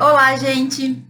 Olá, gente!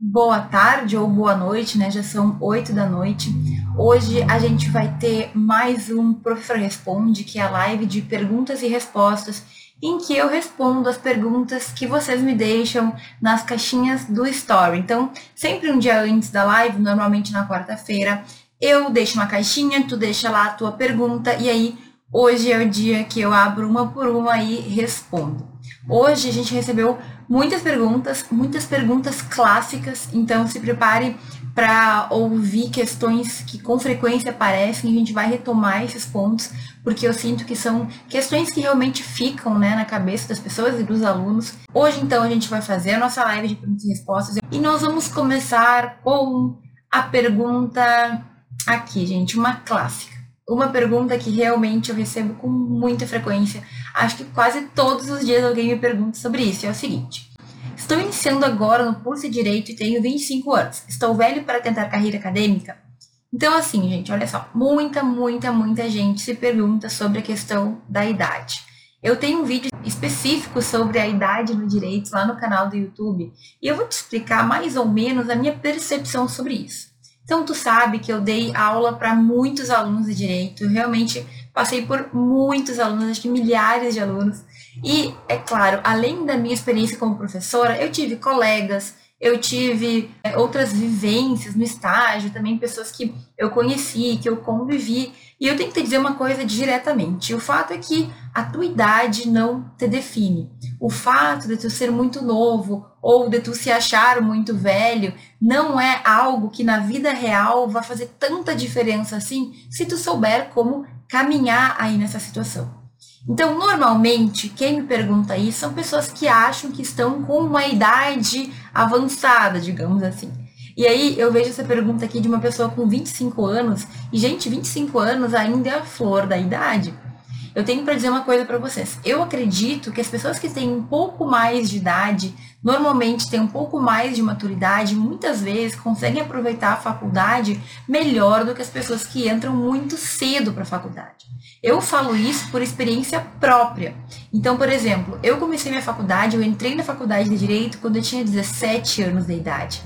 Boa tarde ou boa noite, né? Já são oito da noite. Hoje a gente vai ter mais um Professor Responde, que é a live de perguntas e respostas, em que eu respondo as perguntas que vocês me deixam nas caixinhas do Story. Então, sempre um dia antes da live, normalmente na quarta-feira, eu deixo uma caixinha, tu deixa lá a tua pergunta e aí hoje é o dia que eu abro uma por uma e respondo. Hoje a gente recebeu muitas perguntas, muitas perguntas clássicas, então se prepare para ouvir questões que com frequência aparecem, a gente vai retomar esses pontos, porque eu sinto que são questões que realmente ficam né, na cabeça das pessoas e dos alunos. Hoje, então, a gente vai fazer a nossa live de perguntas e respostas e nós vamos começar com a pergunta aqui, gente, uma clássica. Uma pergunta que realmente eu recebo com muita frequência. Acho que quase todos os dias alguém me pergunta sobre isso. É o seguinte: Estou iniciando agora no curso de Direito e tenho 25 anos. Estou velho para tentar carreira acadêmica? Então, assim, gente, olha só. Muita, muita, muita gente se pergunta sobre a questão da idade. Eu tenho um vídeo específico sobre a idade no direito lá no canal do YouTube e eu vou te explicar mais ou menos a minha percepção sobre isso. Então, tu sabe que eu dei aula para muitos alunos de direito, realmente passei por muitos alunos, acho que milhares de alunos. E, é claro, além da minha experiência como professora, eu tive colegas, eu tive é, outras vivências no estágio, também pessoas que eu conheci, que eu convivi. E eu tenho que te dizer uma coisa diretamente: o fato é que a tua idade não te define. O fato de tu ser muito novo ou de tu se achar muito velho não é algo que na vida real vai fazer tanta diferença assim se tu souber como caminhar aí nessa situação. Então, normalmente, quem me pergunta isso são pessoas que acham que estão com uma idade avançada, digamos assim. E aí eu vejo essa pergunta aqui de uma pessoa com 25 anos, e gente, 25 anos ainda é a flor da idade. Eu tenho para dizer uma coisa para vocês. Eu acredito que as pessoas que têm um pouco mais de idade, normalmente têm um pouco mais de maturidade, muitas vezes conseguem aproveitar a faculdade melhor do que as pessoas que entram muito cedo para a faculdade. Eu falo isso por experiência própria. Então, por exemplo, eu comecei minha faculdade, eu entrei na faculdade de Direito quando eu tinha 17 anos de idade.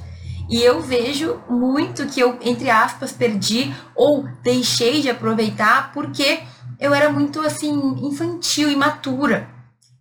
E eu vejo muito que eu, entre aspas, perdi ou deixei de aproveitar porque eu era muito assim infantil, imatura.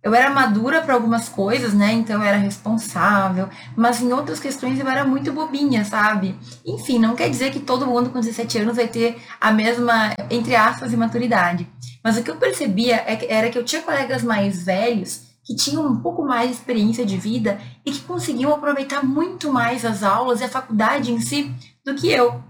Eu era madura para algumas coisas, né? Então eu era responsável, mas em outras questões eu era muito bobinha, sabe? Enfim, não quer dizer que todo mundo com 17 anos vai ter a mesma, entre aspas, imaturidade. Mas o que eu percebia é era que eu tinha colegas mais velhos que tinham um pouco mais de experiência de vida e que conseguiam aproveitar muito mais as aulas e a faculdade em si do que eu.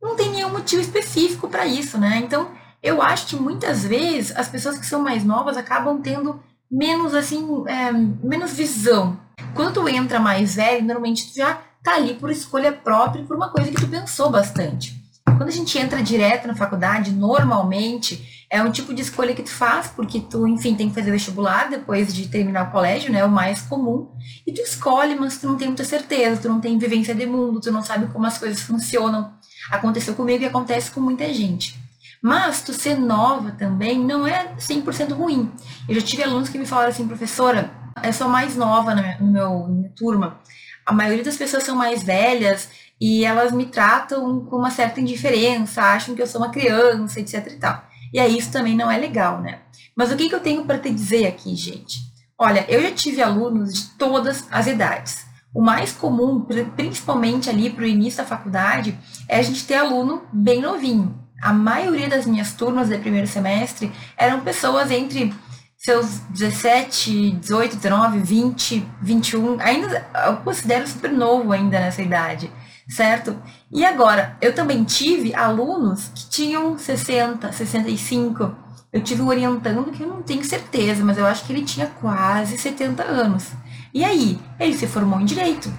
Não tem nenhum motivo específico para isso, né? Então, eu acho que muitas vezes as pessoas que são mais novas acabam tendo menos assim, é, menos visão. Quando tu entra mais velho, normalmente tu já tá ali por escolha própria, por uma coisa que tu pensou bastante. Quando a gente entra direto na faculdade, normalmente é um tipo de escolha que tu faz, porque tu, enfim, tem que fazer vestibular depois de terminar o colégio, né? O mais comum. E tu escolhe, mas tu não tem muita certeza, tu não tem vivência de mundo, tu não sabe como as coisas funcionam. Aconteceu comigo e acontece com muita gente. Mas tu ser nova também não é 100% ruim. Eu já tive alunos que me falaram assim, professora, eu sou mais nova no meu, no meu minha turma. A maioria das pessoas são mais velhas e elas me tratam com uma certa indiferença, acham que eu sou uma criança, etc e tal. E aí isso também não é legal, né? Mas o que, que eu tenho para te dizer aqui, gente? Olha, eu já tive alunos de todas as idades. O mais comum, principalmente ali para o início da faculdade, é a gente ter aluno bem novinho a maioria das minhas turmas de primeiro semestre eram pessoas entre seus 17, 18, 19, 20, 21, ainda eu considero super novo ainda nessa idade, certo? E agora, eu também tive alunos que tinham 60, 65. Eu tive um orientando que eu não tenho certeza, mas eu acho que ele tinha quase 70 anos. E aí, ele se formou em direito.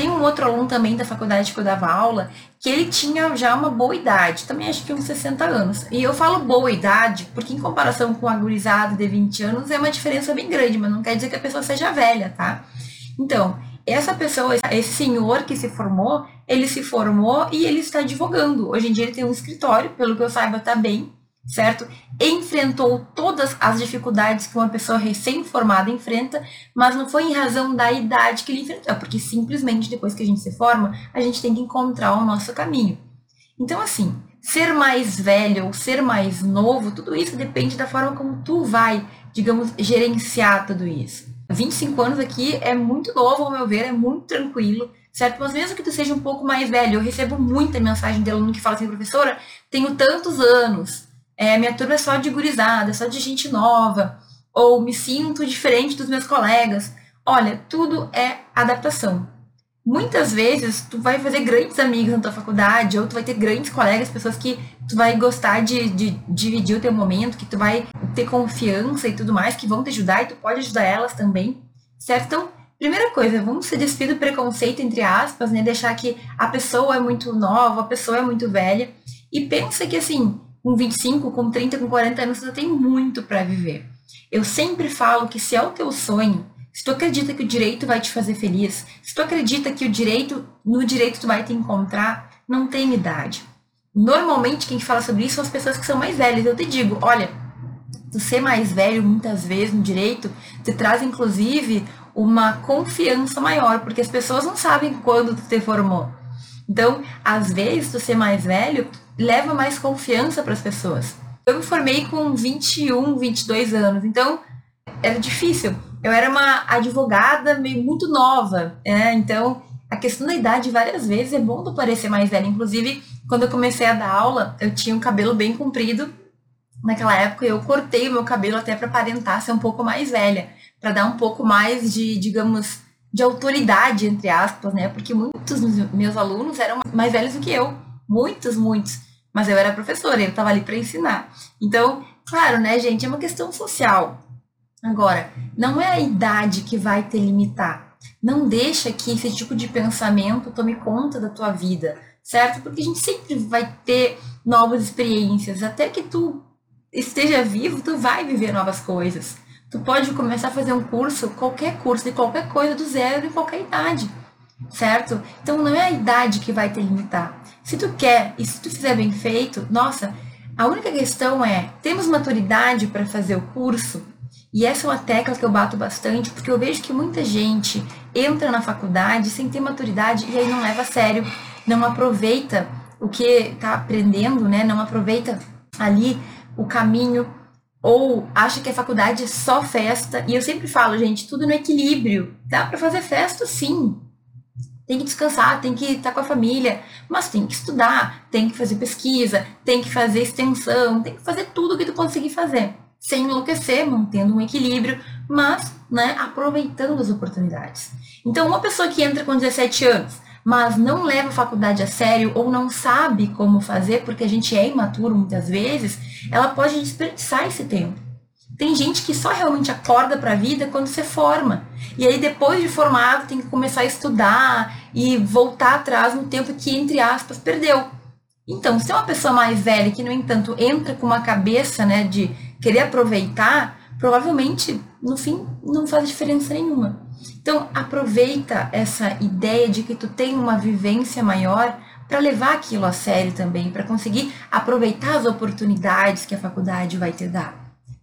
Tem um outro aluno também da faculdade que eu dava aula, que ele tinha já uma boa idade, também acho que uns 60 anos. E eu falo boa idade, porque em comparação com a gurizada de 20 anos é uma diferença bem grande, mas não quer dizer que a pessoa seja velha, tá? Então, essa pessoa, esse senhor que se formou, ele se formou e ele está advogando. Hoje em dia ele tem um escritório, pelo que eu saiba, tá bem, certo? Enfrentou todas as dificuldades que uma pessoa recém-formada enfrenta, mas não foi em razão da idade que ele enfrentou, porque simplesmente depois que a gente se forma, a gente tem que encontrar o nosso caminho. Então, assim, ser mais velho ou ser mais novo, tudo isso depende da forma como tu vai, digamos, gerenciar tudo isso. 25 anos aqui é muito novo, ao meu ver, é muito tranquilo, certo? Mas mesmo que tu seja um pouco mais velho, eu recebo muita mensagem de aluno que fala assim, professora, tenho tantos anos, é, minha turma é só de gurizada, é só de gente nova, ou me sinto diferente dos meus colegas. Olha, tudo é adaptação. Muitas vezes tu vai fazer grandes amigos na tua faculdade, ou tu vai ter grandes colegas, pessoas que tu vai gostar de, de dividir o teu momento, que tu vai ter confiança e tudo mais, que vão te ajudar e tu pode ajudar elas também, certo? Então, primeira coisa, vamos se despedir do preconceito, entre aspas, né? Deixar que a pessoa é muito nova, a pessoa é muito velha, e pensa que assim, com 25, com 30, com 40 anos, você tem muito para viver. Eu sempre falo que se é o teu sonho, se tu acredita que o direito vai te fazer feliz, se tu acredita que o direito, no direito tu vai te encontrar, não tem idade. Normalmente quem fala sobre isso são as pessoas que são mais velhas. Eu te digo, olha, tu ser mais velho muitas vezes no direito te traz inclusive uma confiança maior, porque as pessoas não sabem quando tu te formou. Então, às vezes, tu ser mais velho leva mais confiança para as pessoas. Eu me formei com 21, 22 anos, então era difícil eu era uma advogada meio muito nova, né? Então, a questão da idade, várias vezes, é bom tu parecer mais velha. Inclusive, quando eu comecei a dar aula, eu tinha um cabelo bem comprido. Naquela época, eu cortei o meu cabelo até para aparentar ser um pouco mais velha, para dar um pouco mais de, digamos, de autoridade, entre aspas, né? Porque muitos dos meus alunos eram mais velhos do que eu. Muitos, muitos. Mas eu era professora, eu estava ali para ensinar. Então, claro, né, gente, é uma questão social. Agora, não é a idade que vai te limitar. Não deixa que esse tipo de pensamento tome conta da tua vida, certo? Porque a gente sempre vai ter novas experiências. Até que tu esteja vivo, tu vai viver novas coisas. Tu pode começar a fazer um curso, qualquer curso, de qualquer coisa, do zero, em qualquer idade, certo? Então não é a idade que vai te limitar. Se tu quer e se tu fizer bem feito, nossa, a única questão é: temos maturidade para fazer o curso? E essa é uma tecla que eu bato bastante, porque eu vejo que muita gente entra na faculdade sem ter maturidade e aí não leva a sério, não aproveita o que está aprendendo, né? Não aproveita ali o caminho ou acha que a faculdade é só festa. E eu sempre falo, gente, tudo no equilíbrio. Dá para fazer festa sim. Tem que descansar, tem que estar com a família, mas tem que estudar, tem que fazer pesquisa, tem que fazer extensão, tem que fazer tudo que tu conseguir fazer sem enlouquecer, mantendo um equilíbrio, mas né, aproveitando as oportunidades. Então, uma pessoa que entra com 17 anos, mas não leva a faculdade a sério ou não sabe como fazer, porque a gente é imaturo muitas vezes, ela pode desperdiçar esse tempo. Tem gente que só realmente acorda para a vida quando se forma. E aí, depois de formado, tem que começar a estudar e voltar atrás no tempo que, entre aspas, perdeu. Então, se é uma pessoa mais velha que, no entanto, entra com uma cabeça né, de querer aproveitar, provavelmente no fim não faz diferença nenhuma. Então aproveita essa ideia de que tu tem uma vivência maior para levar aquilo a sério também, para conseguir aproveitar as oportunidades que a faculdade vai te dar,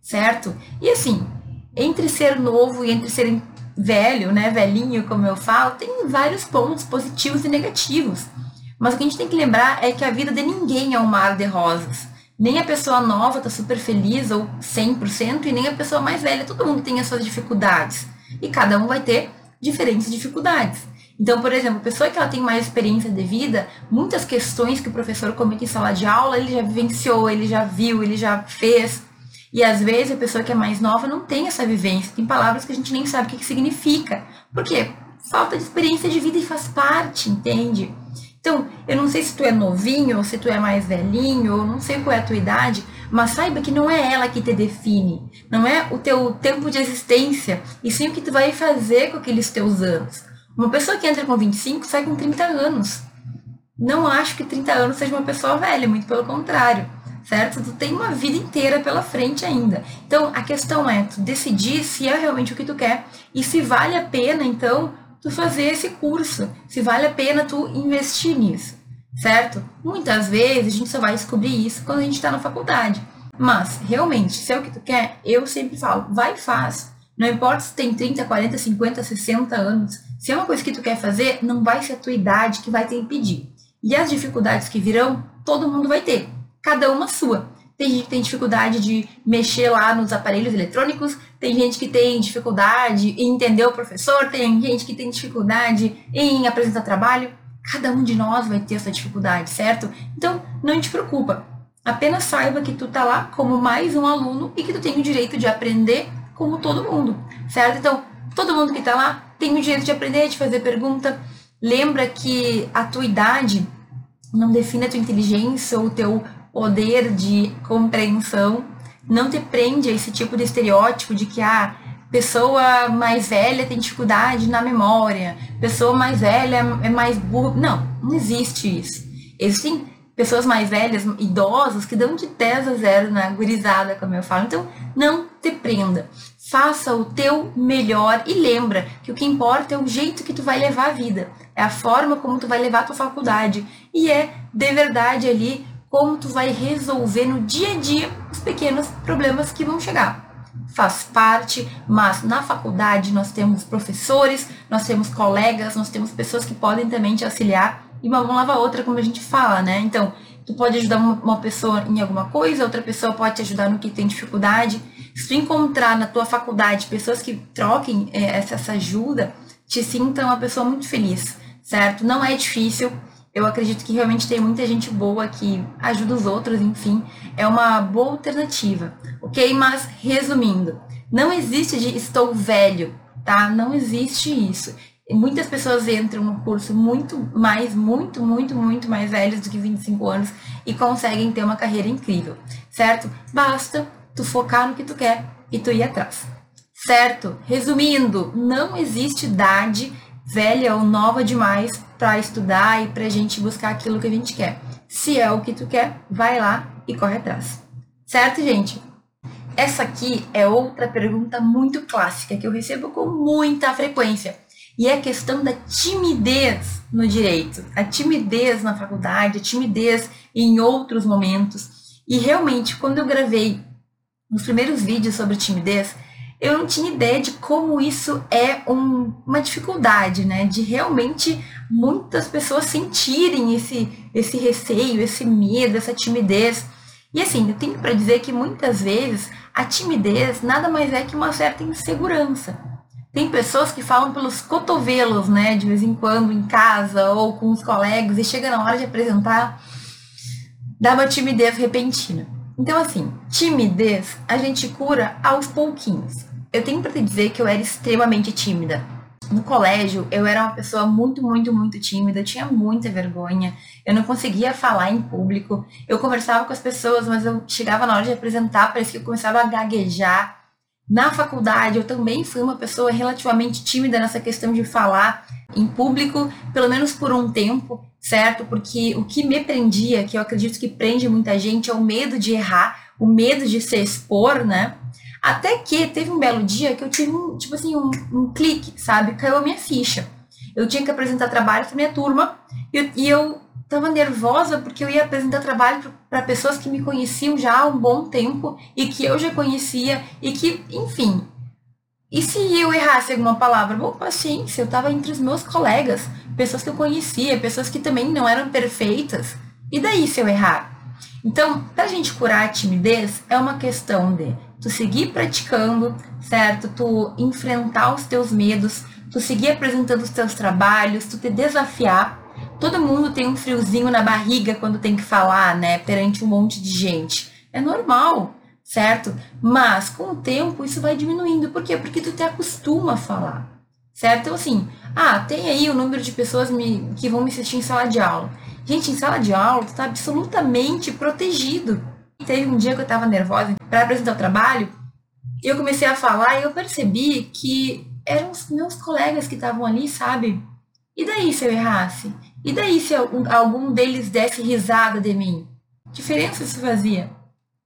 certo? E assim, entre ser novo e entre ser velho, né, velhinho, como eu falo, tem vários pontos positivos e negativos. Mas o que a gente tem que lembrar é que a vida de ninguém é um mar de rosas. Nem a pessoa nova tá super feliz ou 100% e nem a pessoa mais velha. Todo mundo tem as suas dificuldades. E cada um vai ter diferentes dificuldades. Então, por exemplo, a pessoa que ela tem mais experiência de vida, muitas questões que o professor comenta em sala de aula, ele já vivenciou, ele já viu, ele já fez. E às vezes a pessoa que é mais nova não tem essa vivência, tem palavras que a gente nem sabe o que, que significa. Por quê? Falta de experiência de vida e faz parte, entende? Então, eu não sei se tu é novinho ou se tu é mais velhinho, ou não sei qual é a tua idade, mas saiba que não é ela que te define, não é o teu tempo de existência, e sim o que tu vai fazer com aqueles teus anos. Uma pessoa que entra com 25 sai com 30 anos. Não acho que 30 anos seja uma pessoa velha, muito pelo contrário, certo? Tu tem uma vida inteira pela frente ainda. Então, a questão é tu decidir se é realmente o que tu quer e se vale a pena, então, tu fazer esse curso, se vale a pena tu investir nisso, certo? Muitas vezes a gente só vai descobrir isso quando a gente está na faculdade. Mas, realmente, se é o que tu quer, eu sempre falo, vai e faz. Não importa se tem 30, 40, 50, 60 anos. Se é uma coisa que tu quer fazer, não vai ser a tua idade que vai te impedir. E as dificuldades que virão, todo mundo vai ter. Cada uma sua. Tem gente que tem dificuldade de mexer lá nos aparelhos eletrônicos, tem gente que tem dificuldade em entender o professor, tem gente que tem dificuldade em apresentar trabalho. Cada um de nós vai ter essa dificuldade, certo? Então, não te preocupa. Apenas saiba que tu tá lá como mais um aluno e que tu tem o direito de aprender como todo mundo, certo? Então, todo mundo que tá lá tem o direito de aprender, de fazer pergunta. Lembra que a tua idade não define a tua inteligência ou o teu poder de compreensão, não te prende a esse tipo de estereótipo de que a ah, pessoa mais velha tem dificuldade na memória, pessoa mais velha é mais burra. Não, não existe isso. Existem pessoas mais velhas, idosas, que dão de 10 a 0 na gurizada, como eu falo. Então, não te prenda. Faça o teu melhor e lembra que o que importa é o jeito que tu vai levar a vida. É a forma como tu vai levar a tua faculdade. E é, de verdade, ali como tu vai resolver no dia a dia os pequenos problemas que vão chegar. Faz parte, mas na faculdade nós temos professores, nós temos colegas, nós temos pessoas que podem também te auxiliar e uma mão lava a outra, como a gente fala, né? Então, tu pode ajudar uma pessoa em alguma coisa, outra pessoa pode te ajudar no que tem dificuldade. Se tu encontrar na tua faculdade pessoas que troquem essa, essa ajuda, te sinta uma pessoa muito feliz, certo? Não é difícil, eu acredito que realmente tem muita gente boa que ajuda os outros, enfim, é uma boa alternativa, ok? Mas resumindo, não existe de estou velho, tá? Não existe isso. Muitas pessoas entram no curso muito mais, muito, muito, muito mais velhos do que 25 anos e conseguem ter uma carreira incrível, certo? Basta tu focar no que tu quer e tu ir atrás. Certo? Resumindo, não existe idade velha ou nova demais para estudar e para a gente buscar aquilo que a gente quer. Se é o que tu quer, vai lá e corre atrás. Certo, gente? Essa aqui é outra pergunta muito clássica que eu recebo com muita frequência. E é a questão da timidez no direito, a timidez na faculdade, a timidez em outros momentos. E realmente, quando eu gravei os primeiros vídeos sobre timidez, eu não tinha ideia de como isso é um, uma dificuldade, né? De realmente muitas pessoas sentirem esse, esse receio, esse medo, essa timidez. E assim, eu tenho para dizer que muitas vezes a timidez nada mais é que uma certa insegurança. Tem pessoas que falam pelos cotovelos, né, de vez em quando em casa ou com os colegas e chega na hora de apresentar, dá uma timidez repentina. Então, assim, timidez a gente cura aos pouquinhos. Eu tenho para te dizer que eu era extremamente tímida. No colégio, eu era uma pessoa muito, muito, muito tímida, eu tinha muita vergonha, eu não conseguia falar em público, eu conversava com as pessoas, mas eu chegava na hora de apresentar, parece que eu começava a gaguejar. Na faculdade, eu também fui uma pessoa relativamente tímida nessa questão de falar em público, pelo menos por um tempo certo? Porque o que me prendia, que eu acredito que prende muita gente, é o medo de errar, o medo de se expor, né? Até que teve um belo dia que eu tive um, tipo assim, um, um clique, sabe? Caiu a minha ficha. Eu tinha que apresentar trabalho para minha turma e, e eu tava nervosa porque eu ia apresentar trabalho para pessoas que me conheciam já há um bom tempo e que eu já conhecia e que, enfim. E se eu errasse alguma palavra? Bom, paciência, eu estava entre os meus colegas pessoas que eu conhecia, pessoas que também não eram perfeitas. E daí se eu errar? Então, para a gente curar a timidez, é uma questão de tu seguir praticando, certo? Tu enfrentar os teus medos, tu seguir apresentando os teus trabalhos, tu te desafiar. Todo mundo tem um friozinho na barriga quando tem que falar, né, perante um monte de gente. É normal, certo? Mas com o tempo isso vai diminuindo. Por quê? Porque tu te acostuma a falar certo? Então, assim, ah, tem aí o número de pessoas me, que vão me assistir em sala de aula. Gente, em sala de aula, tu tá absolutamente protegido. Teve um dia que eu tava nervosa para apresentar o trabalho, e eu comecei a falar e eu percebi que eram os meus colegas que estavam ali, sabe? E daí se eu errasse? E daí se algum deles desse risada de mim? Diferença isso fazia?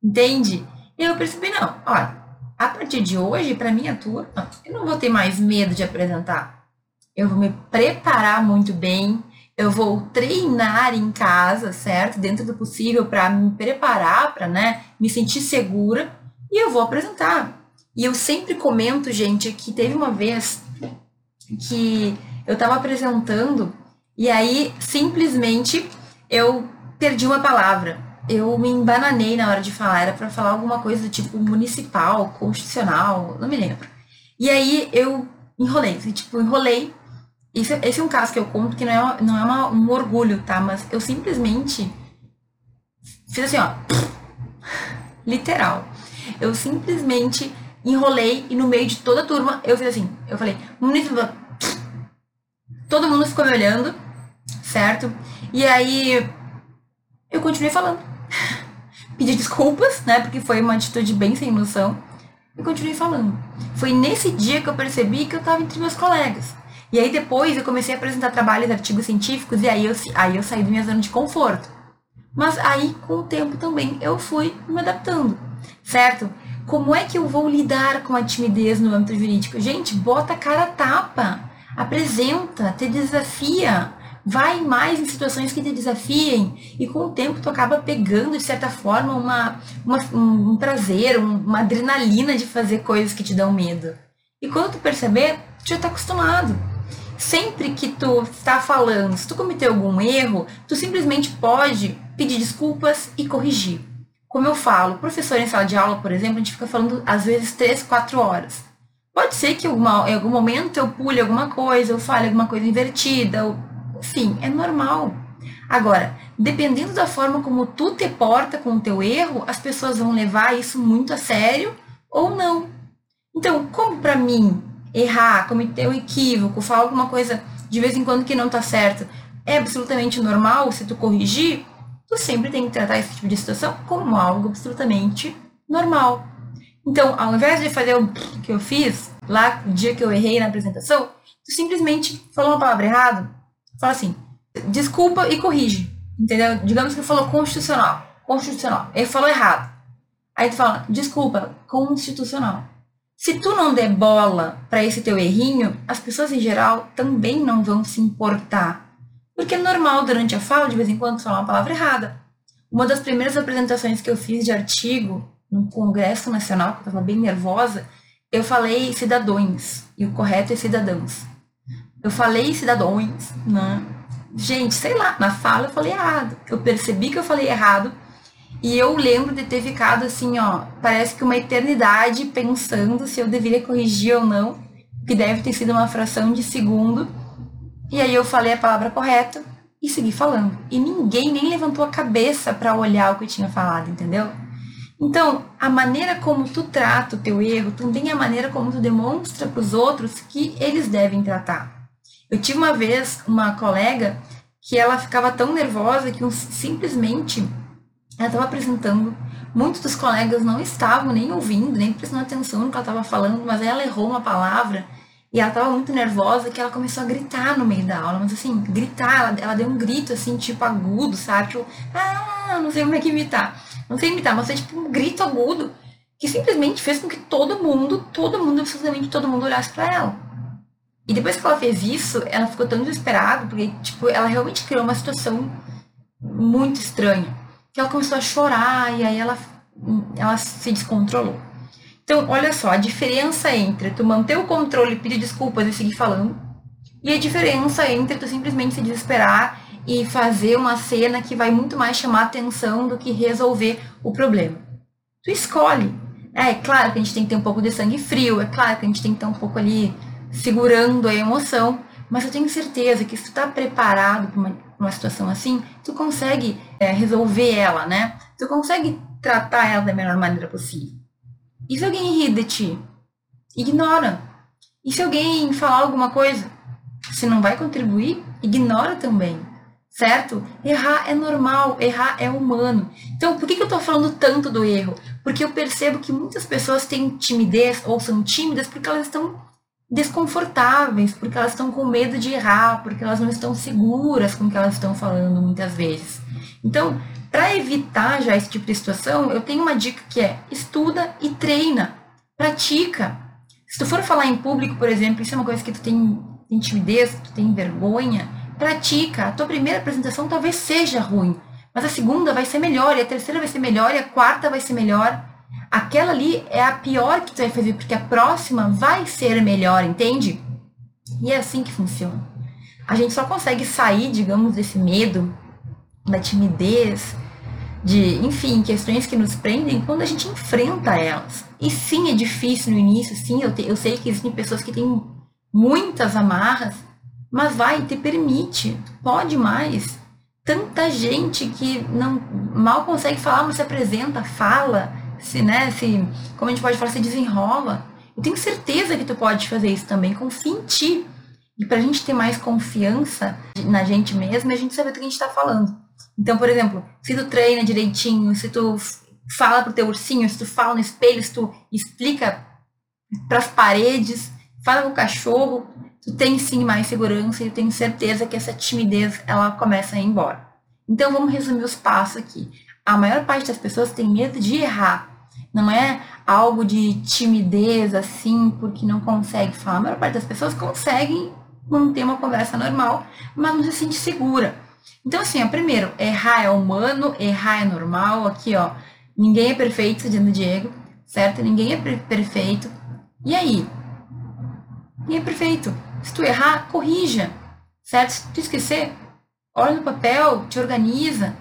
Entende? E eu percebi, não, olha, a partir de hoje, para minha turma, eu não vou ter mais medo de apresentar. Eu vou me preparar muito bem, eu vou treinar em casa, certo? Dentro do possível para me preparar, para, né, me sentir segura e eu vou apresentar. E eu sempre comento, gente, que teve uma vez que eu estava apresentando e aí simplesmente eu perdi uma palavra. Eu me embananei na hora de falar, era para falar alguma coisa do tipo municipal, constitucional, não me lembro. E aí eu enrolei, tipo, enrolei. Esse, esse é um caso que eu conto que não é, não é uma, um orgulho, tá? Mas eu simplesmente fiz assim, ó. Literal. Eu simplesmente enrolei e no meio de toda a turma eu fiz assim. Eu falei. Todo mundo ficou me olhando, certo? E aí eu continuei falando. Pedi desculpas, né? Porque foi uma atitude bem sem noção. E continuei falando. Foi nesse dia que eu percebi que eu estava entre meus colegas. E aí depois eu comecei a apresentar trabalhos, artigos científicos, e aí eu, aí eu saí da minha zona de conforto. Mas aí, com o tempo também, eu fui me adaptando, certo? Como é que eu vou lidar com a timidez no âmbito jurídico? Gente, bota a cara a tapa, apresenta, te desafia, vai mais em situações que te desafiem e com o tempo tu acaba pegando de certa forma uma, uma um prazer, uma adrenalina de fazer coisas que te dão medo. E quando tu perceber, tu já está acostumado. Sempre que tu está falando, se tu cometeu algum erro, tu simplesmente pode pedir desculpas e corrigir. Como eu falo, professor em sala de aula, por exemplo, a gente fica falando às vezes 3, 4 horas. Pode ser que alguma, em algum momento eu pule alguma coisa, eu fale alguma coisa invertida, ou enfim, é normal. Agora, dependendo da forma como tu te porta com o teu erro, as pessoas vão levar isso muito a sério ou não. Então, como para mim errar, cometer um equívoco, falar alguma coisa de vez em quando que não tá certo, é absolutamente normal se tu corrigir, tu sempre tem que tratar esse tipo de situação como algo absolutamente normal. Então, ao invés de fazer o que eu fiz lá no dia que eu errei na apresentação, tu simplesmente falou uma palavra errada, fala assim, desculpa e corrige. Entendeu? Digamos que falou constitucional. Constitucional. Ele falou errado. Aí tu fala, desculpa, constitucional. Se tu não der bola para esse teu errinho, as pessoas em geral também não vão se importar. Porque é normal durante a fala, de vez em quando, falar uma palavra errada. Uma das primeiras apresentações que eu fiz de artigo no Congresso Nacional, que eu estava bem nervosa, eu falei cidadãos, e o correto é cidadãos. Eu falei cidadãos, né? Gente, sei lá, na fala eu falei errado. Eu percebi que eu falei errado. E eu lembro de ter ficado assim, ó, parece que uma eternidade pensando se eu deveria corrigir ou não, que deve ter sido uma fração de segundo. E aí eu falei a palavra correta e segui falando. E ninguém nem levantou a cabeça para olhar o que eu tinha falado, entendeu? Então, a maneira como tu trata o teu erro também é a maneira como tu demonstra para os outros que eles devem tratar. Eu tive uma vez uma colega que ela ficava tão nervosa que simplesmente ela estava apresentando. Muitos dos colegas não estavam nem ouvindo, nem prestando atenção no que ela estava falando, mas ela errou uma palavra e ela estava muito nervosa que ela começou a gritar no meio da aula, mas assim, gritar, ela, ela deu um grito assim, tipo agudo, sabe? Tipo, ah, não sei como é que imitar. Não sei imitar, mas foi tipo um grito agudo que simplesmente fez com que todo mundo, todo mundo, absolutamente todo mundo olhasse para ela. E depois que ela fez isso, ela ficou tão desesperada, porque, tipo, ela realmente criou uma situação muito estranha. Que ela começou a chorar e aí ela, ela se descontrolou. Então, olha só, a diferença entre tu manter o controle, pedir desculpas e seguir falando, e a diferença entre tu simplesmente se desesperar e fazer uma cena que vai muito mais chamar atenção do que resolver o problema. Tu escolhe. É, é claro que a gente tem que ter um pouco de sangue frio, é claro que a gente tem que ter um pouco ali segurando a emoção, mas eu tenho certeza que se tu está preparado para uma, uma, situação assim, tu consegue é, resolver ela, né? Tu consegue tratar ela da melhor maneira possível. E se alguém rir de ti? Ignora. E se alguém falar alguma coisa? Se não vai contribuir, ignora também. Certo? Errar é normal, errar é humano. Então, por que, que eu estou falando tanto do erro? Porque eu percebo que muitas pessoas têm timidez ou são tímidas porque elas estão desconfortáveis, porque elas estão com medo de errar, porque elas não estão seguras com o que elas estão falando muitas vezes. Então, para evitar já esse tipo de situação, eu tenho uma dica que é estuda e treina, pratica. Se tu for falar em público, por exemplo, isso é uma coisa que tu tem, timidez, tu tem vergonha, pratica. A tua primeira apresentação talvez seja ruim, mas a segunda vai ser melhor, e a terceira vai ser melhor, e a quarta vai ser melhor. Aquela ali é a pior que tu vai fazer, porque a próxima vai ser melhor, entende? E é assim que funciona. A gente só consegue sair, digamos, desse medo, da timidez, de, enfim, questões que nos prendem quando a gente enfrenta elas. E sim, é difícil no início, sim, eu, te, eu sei que existem pessoas que têm muitas amarras, mas vai, te permite, pode mais. Tanta gente que não mal consegue falar, mas se apresenta, fala, se, né, se, como a gente pode falar, se desenrola. Eu tenho certeza que tu pode fazer isso também, confia em ti. E para a gente ter mais confiança na gente mesmo, a gente saber do que a gente está falando. Então, por exemplo, se tu treina direitinho, se tu fala pro teu ursinho, se tu fala no espelho, se tu explica para as paredes, fala com o cachorro, tu tem sim mais segurança e eu tenho certeza que essa timidez ela começa a ir embora. Então vamos resumir os passos aqui. A maior parte das pessoas tem medo de errar. Não é algo de timidez assim, porque não consegue falar. A maior parte das pessoas conseguem manter uma conversa normal, mas não se sente segura. Então, assim, ó, primeiro, errar é humano, errar é normal. Aqui, ó, ninguém é perfeito, dizendo Diego, certo? Ninguém é perfeito. E aí? Ninguém é perfeito. Se tu errar, corrija, certo? Se tu esquecer, olha no papel, te organiza,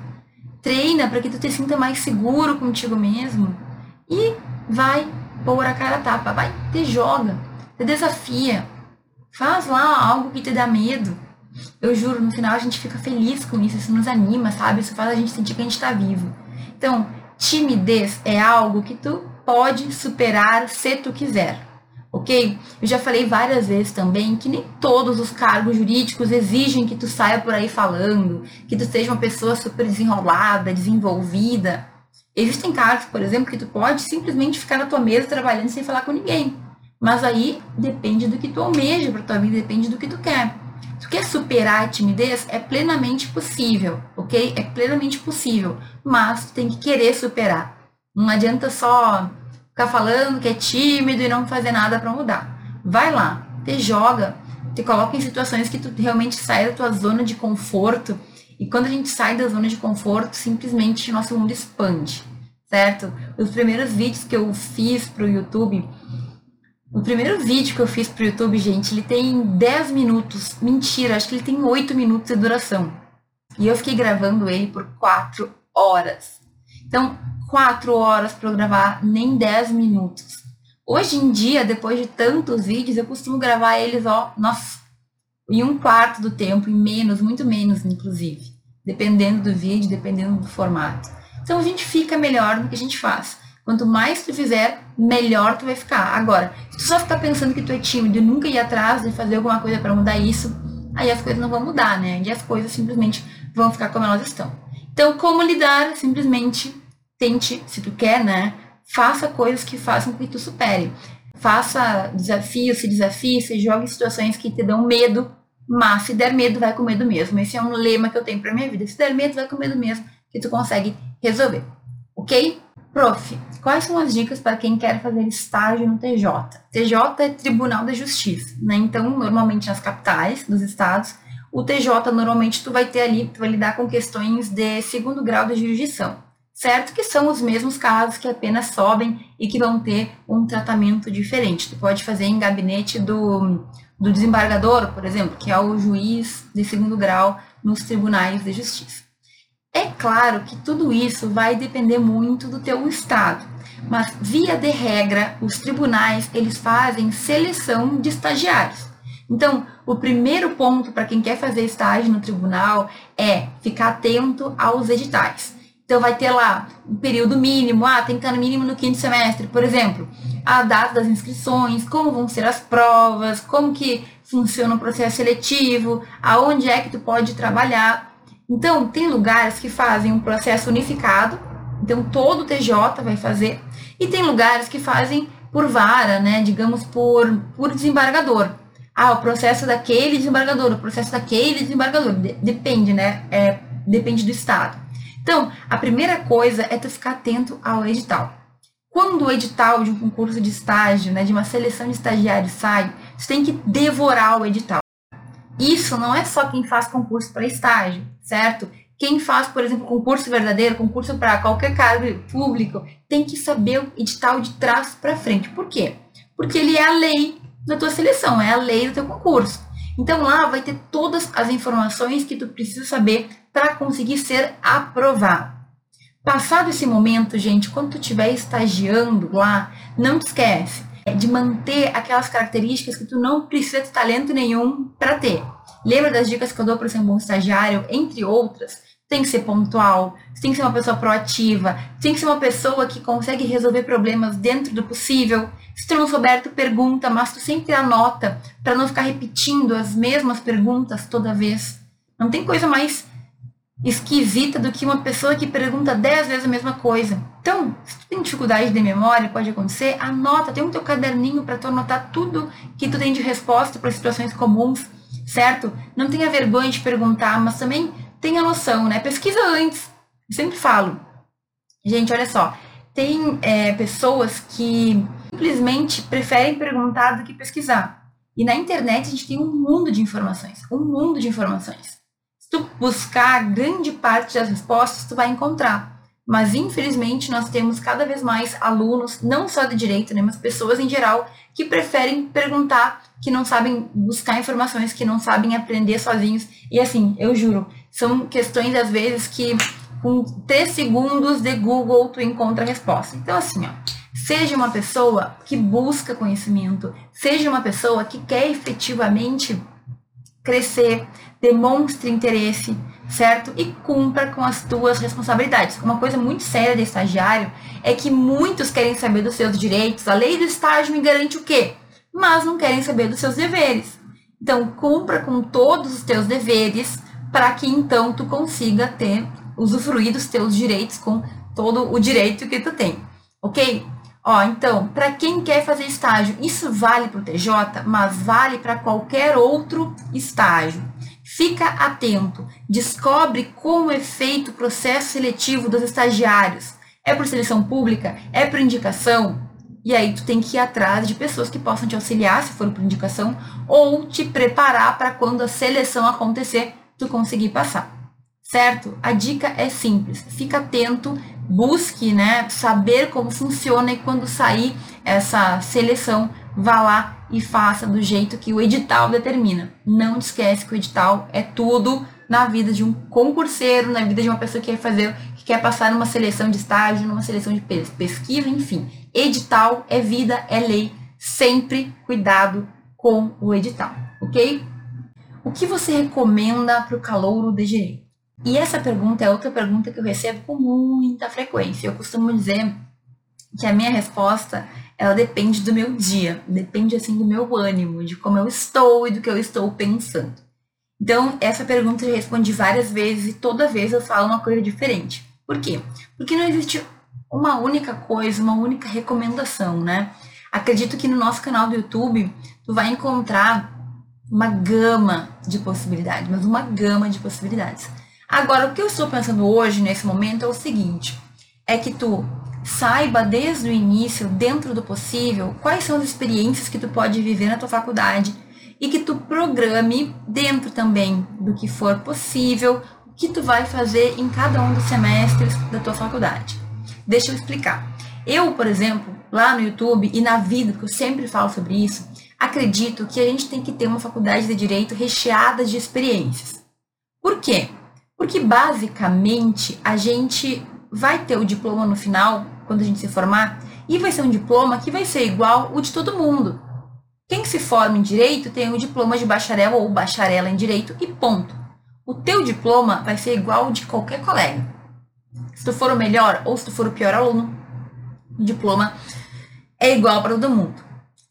treina para que tu te sinta mais seguro contigo mesmo e vai pôr a cara a tapa, vai, te joga, te desafia, faz lá algo que te dá medo. Eu juro, no final a gente fica feliz com isso, isso nos anima, sabe? Isso faz a gente sentir que a gente está vivo. Então, timidez é algo que tu pode superar se tu quiser ok? Eu já falei várias vezes também que nem todos os cargos jurídicos exigem que tu saia por aí falando, que tu seja uma pessoa super desenrolada, desenvolvida. Existem cargos, por exemplo, que tu pode simplesmente ficar na tua mesa trabalhando sem falar com ninguém. Mas aí depende do que tu almeja para tua vida, depende do que tu quer. Tu quer superar a timidez? É plenamente possível, ok? É plenamente possível, mas tu tem que querer superar. Não adianta só ficar falando que é tímido e não fazer nada para mudar. Vai lá, te joga, te coloca em situações que tu realmente sai da tua zona de conforto. E quando a gente sai da zona de conforto, simplesmente nosso mundo expande, certo? Os primeiros vídeos que eu fiz pro YouTube, o primeiro vídeo que eu fiz pro YouTube, gente, ele tem 10 minutos. Mentira, acho que ele tem 8 minutos de duração. E eu fiquei gravando ele por 4 horas. Então, quatro horas para gravar, nem 10 minutos. Hoje em dia, depois de tantos vídeos, eu costumo gravar eles, ó, nossa, em um quarto do tempo, em menos, muito menos, inclusive. Dependendo do vídeo, dependendo do formato. Então a gente fica melhor no que a gente faz. Quanto mais tu fizer, melhor tu vai ficar. Agora, se tu só ficar pensando que tu é tímido e nunca ir atrás de fazer alguma coisa para mudar isso, aí as coisas não vão mudar, né? E as coisas simplesmente vão ficar como elas estão. Então, como lidar? Simplesmente tente, se tu quer, né? Faça coisas que façam com que tu supere. Faça desafios, se desafie, se jogue em situações que te dão medo, mas se der medo, vai com medo mesmo. Esse é um lema que eu tenho pra minha vida. Se der medo, vai com medo mesmo, que tu consegue resolver. Ok? Prof, quais são as dicas para quem quer fazer estágio no TJ? TJ é Tribunal de Justiça, né? Então, normalmente nas capitais dos estados, o TJ normalmente tu vai ter ali, tu vai lidar com questões de segundo grau de jurisdição certo que são os mesmos casos que apenas sobem e que vão ter um tratamento diferente. Tu pode fazer em gabinete do, do desembargador, por exemplo, que é o juiz de segundo grau nos tribunais de justiça. É claro que tudo isso vai depender muito do teu estado, mas via de regra, os tribunais eles fazem seleção de estagiários. Então, o primeiro ponto para quem quer fazer estágio no tribunal é ficar atento aos editais. Então vai ter lá um período mínimo, ah, tem que estar no mínimo no quinto semestre, por exemplo, a data das inscrições, como vão ser as provas, como que funciona o processo seletivo, aonde é que tu pode trabalhar. Então, tem lugares que fazem um processo unificado, então todo o TJ vai fazer, e tem lugares que fazem por vara, né, digamos por, por desembargador. Ah, o processo daquele desembargador, o processo daquele desembargador, de, depende, né, é, depende do estado. Então, a primeira coisa é tu ficar atento ao edital. Quando o edital de um concurso de estágio, né, de uma seleção de estagiários sai, tu tem que devorar o edital. isso não é só quem faz concurso para estágio, certo? Quem faz, por exemplo, concurso verdadeiro, concurso para qualquer cargo público, tem que saber o edital de trás para frente. Por quê? Porque ele é a lei da tua seleção, é a lei do teu concurso. Então lá vai ter todas as informações que tu precisa saber para conseguir ser aprovado. Passado esse momento, gente, quando tu estiver estagiando lá, não te esquece de manter aquelas características que tu não precisa de talento nenhum para ter. Lembra das dicas que eu dou para ser um bom estagiário, entre outras? tem que ser pontual, tem que ser uma pessoa proativa, tem que ser uma pessoa que consegue resolver problemas dentro do possível. Se tu não souber, tu pergunta, mas tu sempre anota para não ficar repetindo as mesmas perguntas toda vez. Não tem coisa mais esquisita do que uma pessoa que pergunta dez vezes a mesma coisa. Então, se tu tem dificuldade de memória, pode acontecer, anota, tem um teu caderninho para tu anotar tudo que tu tem de resposta para situações comuns, certo? Não tenha vergonha de perguntar, mas também tenha noção, né? Pesquisa antes. Eu sempre falo. Gente, olha só. Tem é, pessoas que simplesmente preferem perguntar do que pesquisar. E na internet a gente tem um mundo de informações. Um mundo de informações. Tu buscar grande parte das respostas, tu vai encontrar. Mas infelizmente nós temos cada vez mais alunos, não só de direito, né, mas pessoas em geral, que preferem perguntar, que não sabem buscar informações, que não sabem aprender sozinhos. E assim, eu juro, são questões, às vezes, que com três segundos de Google tu encontra a resposta. Então, assim, ó, seja uma pessoa que busca conhecimento, seja uma pessoa que quer efetivamente crescer, demonstre interesse, certo? E cumpra com as tuas responsabilidades. Uma coisa muito séria de estagiário é que muitos querem saber dos seus direitos. A lei do estágio me garante o quê? Mas não querem saber dos seus deveres. Então, cumpra com todos os teus deveres, para que então tu consiga ter, usufruir dos teus direitos com todo o direito que tu tem, ok? Ó, então, para quem quer fazer estágio, isso vale para o TJ, mas vale para qualquer outro estágio. Fica atento, descobre como é feito o processo seletivo dos estagiários. É por seleção pública? É por indicação? E aí tu tem que ir atrás de pessoas que possam te auxiliar, se for por indicação, ou te preparar para quando a seleção acontecer, tu conseguir passar. Certo? A dica é simples. Fica atento, busque, né, saber como funciona e quando sair essa seleção, vá lá e faça do jeito que o edital determina. Não esquece que o edital é tudo na vida de um concurseiro, na vida de uma pessoa que quer fazer, que quer passar numa seleção de estágio, numa seleção de pesquisa, enfim. Edital é vida, é lei. Sempre cuidado com o edital, ok? O que você recomenda para o calouro de direito? E essa pergunta é outra pergunta que eu recebo com muita frequência. Eu costumo dizer que a minha resposta ela depende do meu dia, depende assim do meu ânimo, de como eu estou e do que eu estou pensando. Então, essa pergunta eu respondi várias vezes e toda vez eu falo uma coisa diferente. Por quê? Porque não existe uma única coisa, uma única recomendação, né? Acredito que no nosso canal do YouTube tu vai encontrar uma gama de possibilidades, mas uma gama de possibilidades. Agora, o que eu estou pensando hoje, nesse momento, é o seguinte: é que tu saiba desde o início, dentro do possível, quais são as experiências que tu pode viver na tua faculdade e que tu programe dentro também do que for possível, o que tu vai fazer em cada um dos semestres da tua faculdade. Deixa eu explicar. Eu, por exemplo, lá no YouTube e na vida, que eu sempre falo sobre isso, acredito que a gente tem que ter uma faculdade de direito recheada de experiências. Por quê? Porque basicamente a gente vai ter o diploma no final, quando a gente se formar, e vai ser um diploma que vai ser igual o de todo mundo. Quem se forma em direito tem o diploma de bacharel ou bacharela em direito e ponto. O teu diploma vai ser igual o de qualquer colega. Se tu for o melhor ou se tu for o pior aluno, o diploma é igual para todo mundo.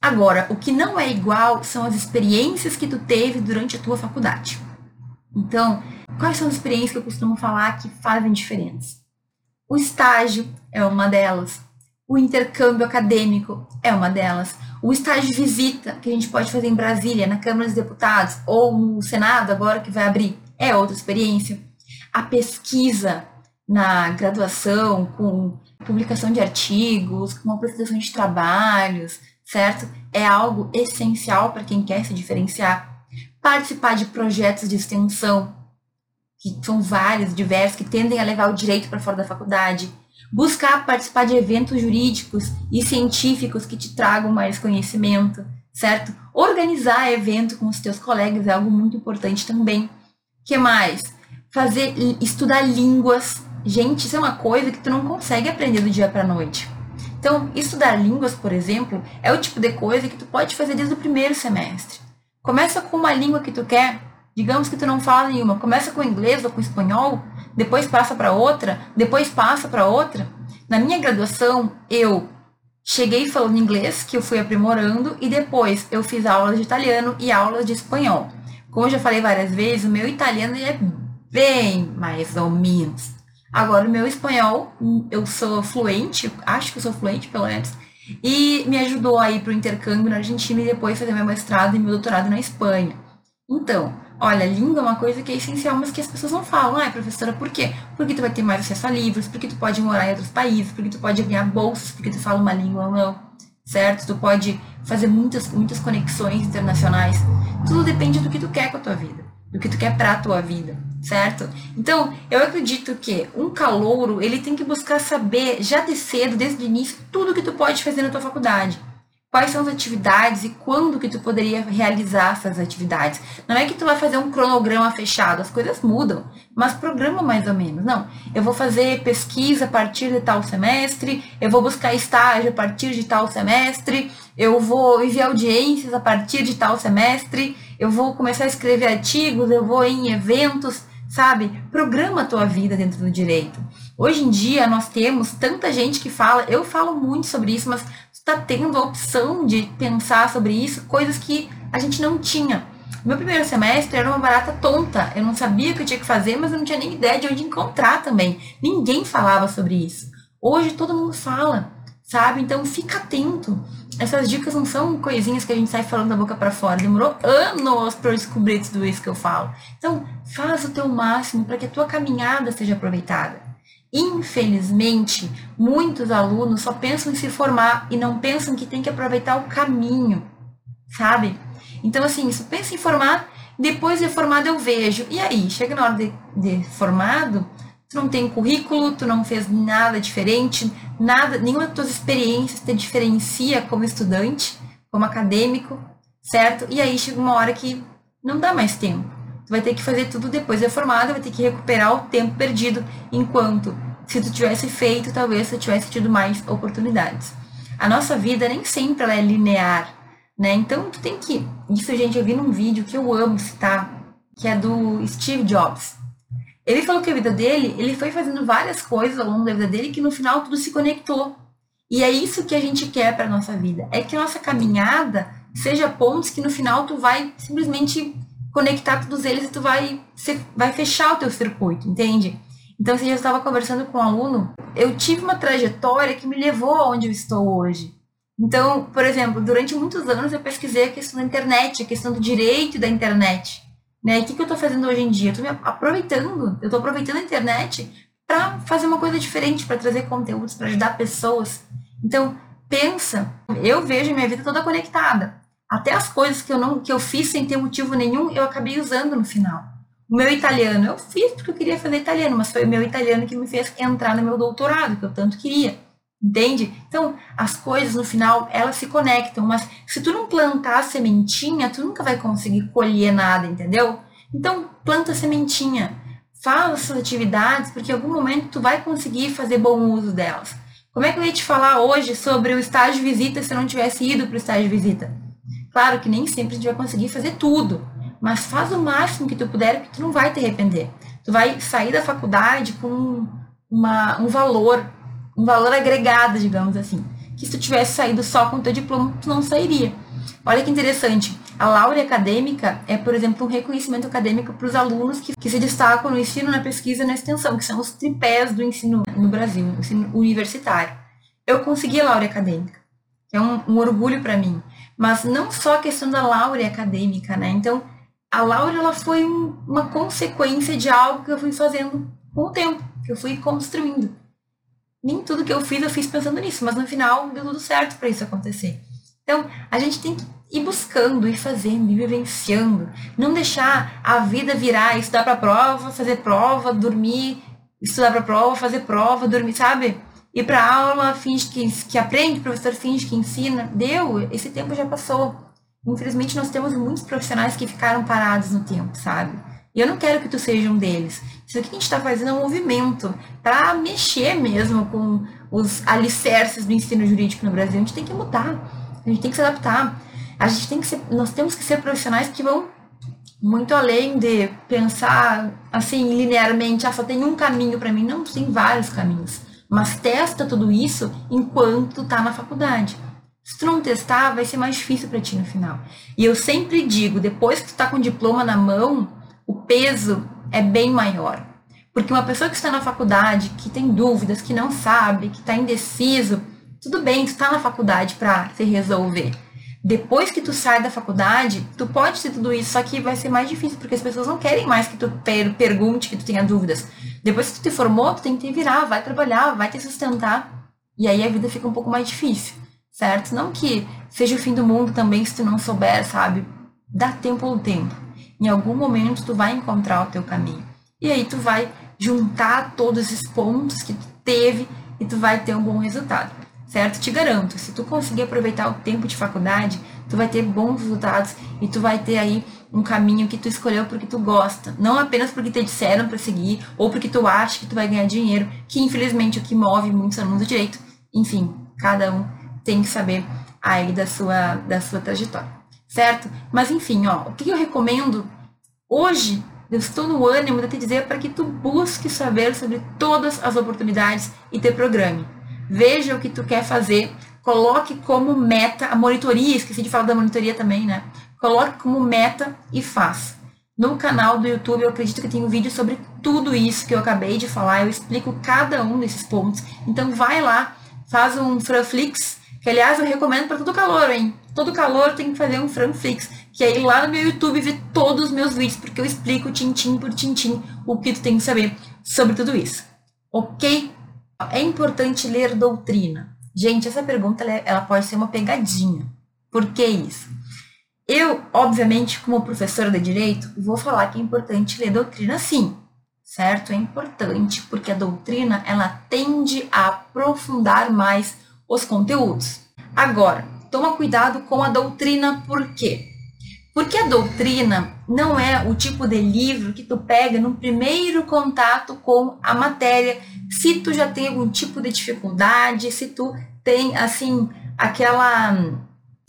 Agora, o que não é igual são as experiências que tu teve durante a tua faculdade. Então, quais são as experiências que eu costumo falar que fazem diferença? O estágio é uma delas. O intercâmbio acadêmico é uma delas. O estágio de visita que a gente pode fazer em Brasília, na Câmara dos Deputados ou no Senado, agora que vai abrir, é outra experiência. A pesquisa na graduação, com publicação de artigos, com apresentação de trabalhos, certo? É algo essencial para quem quer se diferenciar. participar de projetos de extensão, que são vários, diversos, que tendem a levar o direito para fora da faculdade, buscar participar de eventos jurídicos e científicos que te tragam mais conhecimento, certo? Organizar evento com os teus colegas é algo muito importante também. que mais? Fazer estudar línguas. Gente, isso é uma coisa que tu não consegue aprender do dia para noite. Então, estudar línguas, por exemplo, é o tipo de coisa que tu pode fazer desde o primeiro semestre. Começa com uma língua que tu quer, digamos que tu não fala nenhuma, começa com inglês ou com espanhol, depois passa para outra, depois passa para outra. Na minha graduação, eu cheguei falando inglês, que eu fui aprimorando, e depois eu fiz aulas de italiano e aulas de espanhol. Como eu já falei várias vezes, o meu italiano é bem mais ou menos. Agora, o meu espanhol, eu sou fluente, acho que eu sou fluente, pelo menos, e me ajudou a ir para o intercâmbio na Argentina e depois fazer meu mestrado e meu doutorado na Espanha. Então, olha, língua é uma coisa que é essencial, mas que as pessoas não falam. Ah, professora, por quê? Porque tu vai ter mais acesso a livros, porque tu pode morar em outros países, porque tu pode ganhar bolsas, porque tu fala uma língua ou não, certo? Tu pode fazer muitas, muitas conexões internacionais. Tudo depende do que tu quer com a tua vida, do que tu quer para a tua vida certo? Então, eu acredito que um calouro, ele tem que buscar saber já de cedo, desde o início, tudo que tu pode fazer na tua faculdade. Quais são as atividades e quando que tu poderia realizar essas atividades. Não é que tu vai fazer um cronograma fechado, as coisas mudam, mas programa mais ou menos. Não, eu vou fazer pesquisa a partir de tal semestre, eu vou buscar estágio a partir de tal semestre, eu vou enviar audiências a partir de tal semestre, eu vou começar a escrever artigos, eu vou em eventos, sabe? Programa a tua vida dentro do direito. Hoje em dia nós temos tanta gente que fala, eu falo muito sobre isso, mas está tendo a opção de pensar sobre isso, coisas que a gente não tinha. Meu primeiro semestre era uma barata tonta. Eu não sabia o que eu tinha que fazer, mas eu não tinha nem ideia de onde encontrar também. Ninguém falava sobre isso. Hoje todo mundo fala, sabe? Então fica atento. Essas dicas não são coisinhas que a gente sai falando da boca para fora. Demorou anos para eu descobrir tudo isso que eu falo. Então, faz o teu máximo para que a tua caminhada seja aproveitada. Infelizmente, muitos alunos só pensam em se formar e não pensam que tem que aproveitar o caminho, sabe? Então, assim, isso pensa em formar, depois de formado eu vejo. E aí, chega na hora de, de formado, tu não tem currículo, tu não fez nada diferente, nada, nenhuma das tuas experiências te diferencia como estudante, como acadêmico, certo? E aí chega uma hora que não dá mais tempo. Tu vai ter que fazer tudo depois de formado, vai ter que recuperar o tempo perdido, enquanto se tu tivesse feito, talvez tu tivesse tido mais oportunidades. A nossa vida nem sempre ela é linear, né? Então tu tem que, isso gente, eu vi num vídeo que eu amo citar, que é do Steve Jobs. Ele falou que a vida dele, ele foi fazendo várias coisas ao longo da vida dele que no final tudo se conectou. E é isso que a gente quer para nossa vida. É que a nossa caminhada seja pontos que no final tu vai simplesmente conectar todos eles e tu vai, você vai fechar o teu circuito, entende? Então, se eu estava conversando com um aluno, eu tive uma trajetória que me levou aonde eu estou hoje. Então, por exemplo, durante muitos anos eu pesquisei a questão da internet, a questão do direito da internet. Né? E o que, que eu estou fazendo hoje em dia? Eu estou me aproveitando, eu estou aproveitando a internet para fazer uma coisa diferente, para trazer conteúdos, para ajudar pessoas. Então, pensa, eu vejo minha vida toda conectada. Até as coisas que eu não que eu fiz sem ter motivo nenhum, eu acabei usando no final. O meu italiano, eu fiz porque eu queria fazer italiano, mas foi o meu italiano que me fez entrar no meu doutorado, que eu tanto queria. Entende? Então, as coisas no final, elas se conectam, mas se tu não plantar a sementinha, tu nunca vai conseguir colher nada, entendeu? Então, planta a sementinha. Fala suas atividades, porque em algum momento tu vai conseguir fazer bom uso delas. Como é que eu ia te falar hoje sobre o estágio de visita se eu não tivesse ido para o estágio visita? Claro que nem sempre a gente vai conseguir fazer tudo, mas faz o máximo que tu puder, porque tu não vai te arrepender. Tu vai sair da faculdade com uma, um valor um valor agregado, digamos assim. Que se tu tivesse saído só com o teu diploma, tu não sairia. Olha que interessante. A laurea acadêmica é, por exemplo, um reconhecimento acadêmico para os alunos que, que se destacam no ensino, na pesquisa e na extensão, que são os tripés do ensino no Brasil, no ensino universitário. Eu consegui a laurea acadêmica, que é um, um orgulho para mim. Mas não só a questão da laurea acadêmica, né? Então, a laurea ela foi um, uma consequência de algo que eu fui fazendo com o tempo, que eu fui construindo nem tudo que eu fiz eu fiz pensando nisso, mas no final deu tudo certo para isso acontecer. Então, a gente tem que ir buscando, ir fazendo, ir vivenciando. Não deixar a vida virar estudar para prova, fazer prova, dormir, estudar para prova, fazer prova, dormir, sabe? Ir para aula, finge que, que aprende, professor finge que ensina. Deu, esse tempo já passou. Infelizmente, nós temos muitos profissionais que ficaram parados no tempo, sabe? E eu não quero que tu seja um deles. Isso aqui que a gente está fazendo é um movimento para mexer mesmo com os alicerces do ensino jurídico no Brasil. A gente tem que mudar, a gente tem que se adaptar. A gente tem que ser, nós temos que ser profissionais que vão muito além de pensar assim linearmente, ah, só tem um caminho para mim. Não, tem vários caminhos. Mas testa tudo isso enquanto tá na faculdade. Se tu não testar, vai ser mais difícil para ti no final. E eu sempre digo, depois que tu tá com o diploma na mão, o peso é bem maior. Porque uma pessoa que está na faculdade, que tem dúvidas, que não sabe, que está indeciso, tudo bem, tu está na faculdade para se resolver. Depois que tu sai da faculdade, tu pode ter tudo isso, só que vai ser mais difícil, porque as pessoas não querem mais que tu per pergunte, que tu tenha dúvidas. Depois que tu te formou, tu tem que te virar, vai trabalhar, vai te sustentar, e aí a vida fica um pouco mais difícil, certo? Não que seja o fim do mundo também se tu não souber, sabe? Dá tempo ao tempo. Em algum momento tu vai encontrar o teu caminho. E aí tu vai juntar todos esses pontos que tu teve e tu vai ter um bom resultado certo? Te garanto, se tu conseguir aproveitar o tempo de faculdade, tu vai ter bons resultados e tu vai ter aí um caminho que tu escolheu porque tu gosta, não apenas porque te disseram para seguir ou porque tu acha que tu vai ganhar dinheiro, que infelizmente é o que move muitos alunos do direito. Enfim, cada um tem que saber aí da sua da sua trajetória, certo? Mas enfim, ó, o que eu recomendo hoje eu estou no ânimo de te dizer para que tu busque saber sobre todas as oportunidades e te programe veja o que tu quer fazer, coloque como meta a monitoria, esqueci de falar da monitoria também, né? Coloque como meta e faça. No canal do YouTube, eu acredito que tem um vídeo sobre tudo isso que eu acabei de falar, eu explico cada um desses pontos. Então vai lá, faz um Franflix, que aliás eu recomendo para todo calor, hein? Todo calor tem que fazer um Franflix, que aí lá no meu YouTube vê todos os meus vídeos, porque eu explico tintim por tintim o que tu tem que saber sobre tudo isso. Ok? É importante ler doutrina? Gente, essa pergunta ela pode ser uma pegadinha. Por que isso? Eu, obviamente, como professora de direito, vou falar que é importante ler doutrina sim, certo? É importante porque a doutrina ela tende a aprofundar mais os conteúdos. Agora, toma cuidado com a doutrina por quê? Porque a doutrina não é o tipo de livro que tu pega no primeiro contato com a matéria, se tu já tem algum tipo de dificuldade, se tu tem assim aquela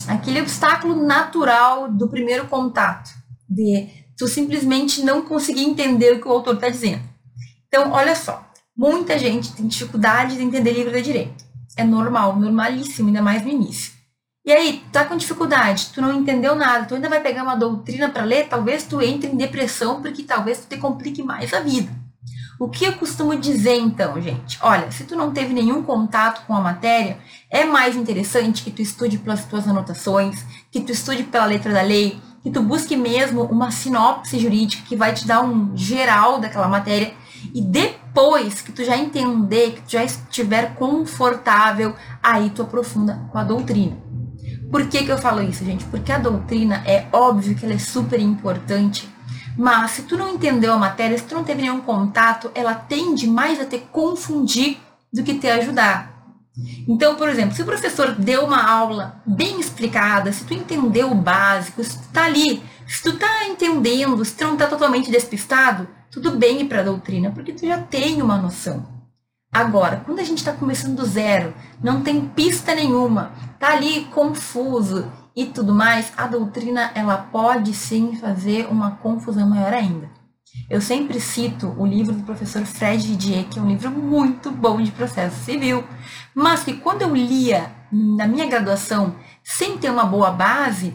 aquele obstáculo natural do primeiro contato, de tu simplesmente não conseguir entender o que o autor está dizendo. Então, olha só, muita gente tem dificuldade de entender livro de direito. É normal, normalíssimo, ainda mais no início. E aí, tá com dificuldade, tu não entendeu nada, tu ainda vai pegar uma doutrina para ler, talvez tu entre em depressão, porque talvez tu te complique mais a vida. O que eu costumo dizer então, gente? Olha, se tu não teve nenhum contato com a matéria, é mais interessante que tu estude pelas tuas anotações, que tu estude pela letra da lei, que tu busque mesmo uma sinopse jurídica que vai te dar um geral daquela matéria e depois que tu já entender, que tu já estiver confortável, aí tu aprofunda com a doutrina. Por que, que eu falo isso, gente? Porque a doutrina é óbvio que ela é super importante, mas se tu não entendeu a matéria, se tu não teve nenhum contato, ela tende mais a te confundir do que te ajudar. Então, por exemplo, se o professor deu uma aula bem explicada, se tu entendeu o básico, se tu tá ali, se tu tá entendendo, se tu não tá totalmente despistado, tudo bem ir para a doutrina, porque tu já tem uma noção. Agora, quando a gente está começando do zero, não tem pista nenhuma, tá ali confuso e tudo mais, a doutrina ela pode sim fazer uma confusão maior ainda. Eu sempre cito o livro do professor Fred Didier, que é um livro muito bom de processo civil, mas que quando eu lia na minha graduação sem ter uma boa base,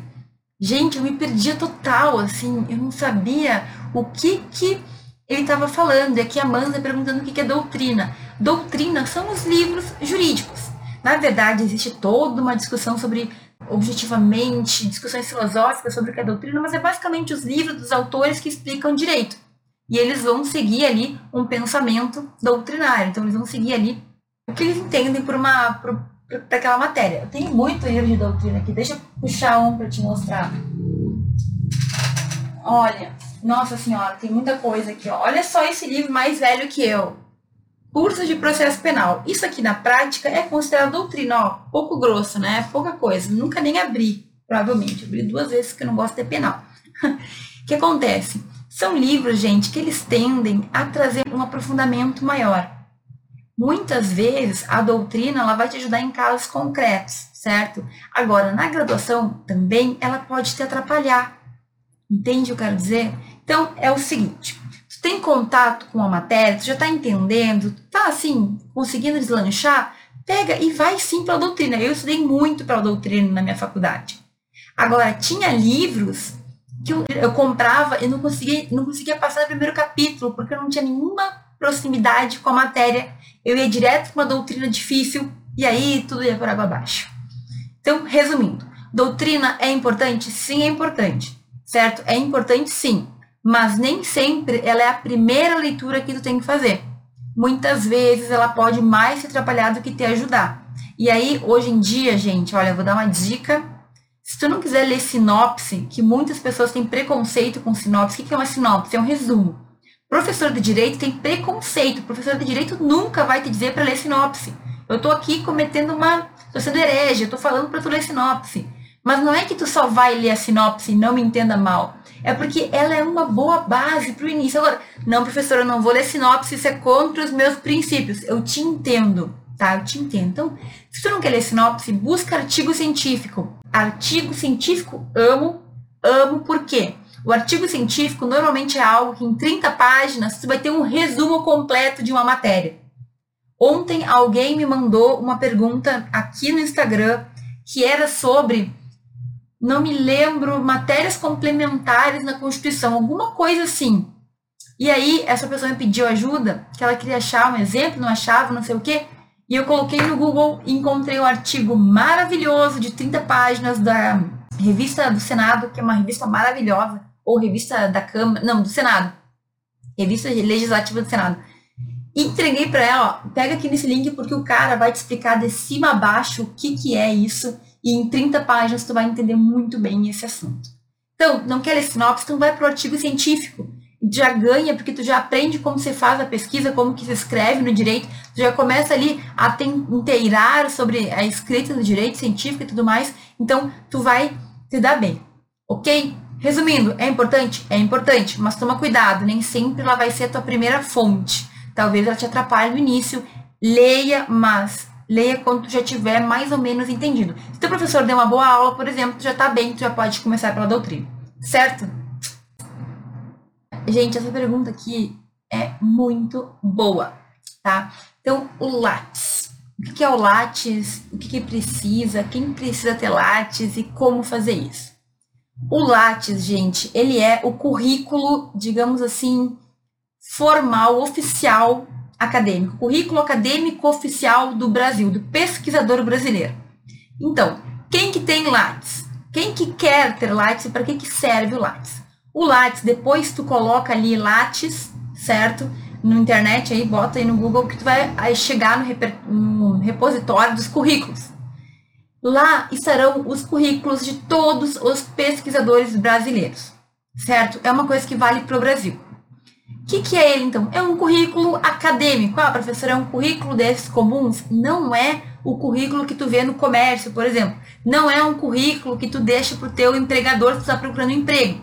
gente, eu me perdia total, assim, eu não sabia o que que ele estava falando, e aqui a Amanda perguntando o que é doutrina. Doutrina são os livros jurídicos. Na verdade, existe toda uma discussão sobre, objetivamente, discussões filosóficas sobre o que é doutrina, mas é basicamente os livros dos autores que explicam direito. E eles vão seguir ali um pensamento doutrinário. Então, eles vão seguir ali o que eles entendem por uma, por, aquela matéria. Eu tenho muito livro de doutrina aqui, deixa eu puxar um para te mostrar. Olha, nossa senhora, tem muita coisa aqui. Olha só esse livro mais velho que eu. Curso de processo penal. Isso aqui na prática é considerado doutrina, ó, pouco grosso, né? Pouca coisa. Nunca nem abri, provavelmente. Abri duas vezes porque eu não gosto de penal. O que acontece? São livros, gente, que eles tendem a trazer um aprofundamento maior. Muitas vezes a doutrina ela vai te ajudar em casos concretos, certo? Agora, na graduação também ela pode te atrapalhar. Entende o que eu quero dizer? Então, é o seguinte, tu tem contato com a matéria, tu já está entendendo, tá assim, conseguindo deslanchar, pega e vai sim para a doutrina. Eu estudei muito para a doutrina na minha faculdade. Agora, tinha livros que eu, eu comprava e não conseguia, não conseguia passar no primeiro capítulo, porque eu não tinha nenhuma proximidade com a matéria. Eu ia direto para uma doutrina difícil e aí tudo ia por água abaixo. Então, resumindo, doutrina é importante? Sim, é importante, certo? É importante sim, mas nem sempre ela é a primeira leitura que tu tem que fazer. Muitas vezes ela pode mais te atrapalhar do que te ajudar. E aí, hoje em dia, gente, olha, eu vou dar uma dica. Se tu não quiser ler sinopse, que muitas pessoas têm preconceito com sinopse, o que é uma sinopse? É um resumo. Professor de direito tem preconceito. Professor de direito nunca vai te dizer para ler sinopse. Eu estou aqui cometendo uma. Estou sendo herege, eu estou falando para tu ler sinopse. Mas não é que tu só vai ler a sinopse não me entenda mal. É porque ela é uma boa base para o início. Agora, não, professor, eu não vou ler sinopse, isso é contra os meus princípios. Eu te entendo, tá? Eu te entendo. Então, se tu não quer ler sinopse, busca artigo científico. Artigo científico, amo. Amo por quê? O artigo científico normalmente é algo que em 30 páginas você vai ter um resumo completo de uma matéria. Ontem alguém me mandou uma pergunta aqui no Instagram que era sobre, não me lembro, matérias complementares na Constituição, alguma coisa assim. E aí essa pessoa me pediu ajuda, que ela queria achar um exemplo, não achava, não sei o quê. E eu coloquei no Google e encontrei um artigo maravilhoso de 30 páginas da Revista do Senado, que é uma revista maravilhosa, ou revista da Câmara, não, do Senado, revista legislativa do Senado. E entreguei para ela, ó, pega aqui nesse link porque o cara vai te explicar de cima a baixo o que, que é isso e em 30 páginas tu vai entender muito bem esse assunto. Então, não quer ler sinopse, então vai para o artigo científico. Já ganha, porque tu já aprende como se faz a pesquisa, como que se escreve no direito, tu já começa ali a te inteirar sobre a escrita do direito científico e tudo mais, então tu vai te dar bem, ok? Resumindo, é importante? É importante, mas toma cuidado, nem sempre ela vai ser a tua primeira fonte. Talvez ela te atrapalhe no início. Leia, mas leia quando tu já tiver mais ou menos entendido. Se teu professor deu uma boa aula, por exemplo, tu já tá bem, tu já pode começar pela doutrina. Certo? Gente, essa pergunta aqui é muito boa, tá? Então, o Lattes. O que é o Lattes? O que precisa? Quem precisa ter Lattes e como fazer isso? O Lattes, gente, ele é o currículo, digamos assim, formal, oficial acadêmico, currículo acadêmico oficial do Brasil, do pesquisador brasileiro. Então, quem que tem Lattes? Quem que quer ter Lattes e para que, que serve o Lattes? O Lattes, depois tu coloca ali Lattes, certo? No internet aí, bota aí no Google que tu vai chegar no, no repositório dos currículos. Lá estarão os currículos de todos os pesquisadores brasileiros, certo? É uma coisa que vale para o Brasil. O que, que é ele, então? É um currículo acadêmico. Ah, professor, é um currículo desses comuns? Não é o currículo que tu vê no comércio, por exemplo. Não é um currículo que tu deixa para o teu empregador que está procurando emprego.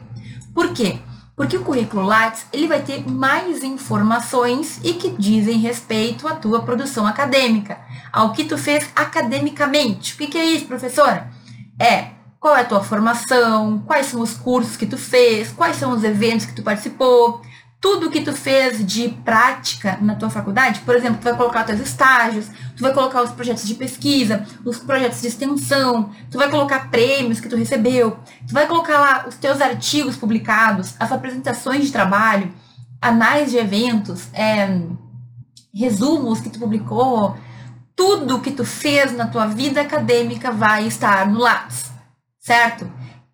Por quê? Porque o currículo Lattes ele vai ter mais informações e que dizem respeito à tua produção acadêmica, ao que tu fez academicamente. O que, que é isso, professora? É qual é a tua formação, quais são os cursos que tu fez, quais são os eventos que tu participou, tudo que tu fez de prática na tua faculdade, por exemplo, tu vai colocar teus estágios, tu vai colocar os projetos de pesquisa, os projetos de extensão, tu vai colocar prêmios que tu recebeu, tu vai colocar lá os teus artigos publicados, as apresentações de trabalho, anais de eventos, é, resumos que tu publicou, tudo que tu fez na tua vida acadêmica vai estar no Lattes, certo?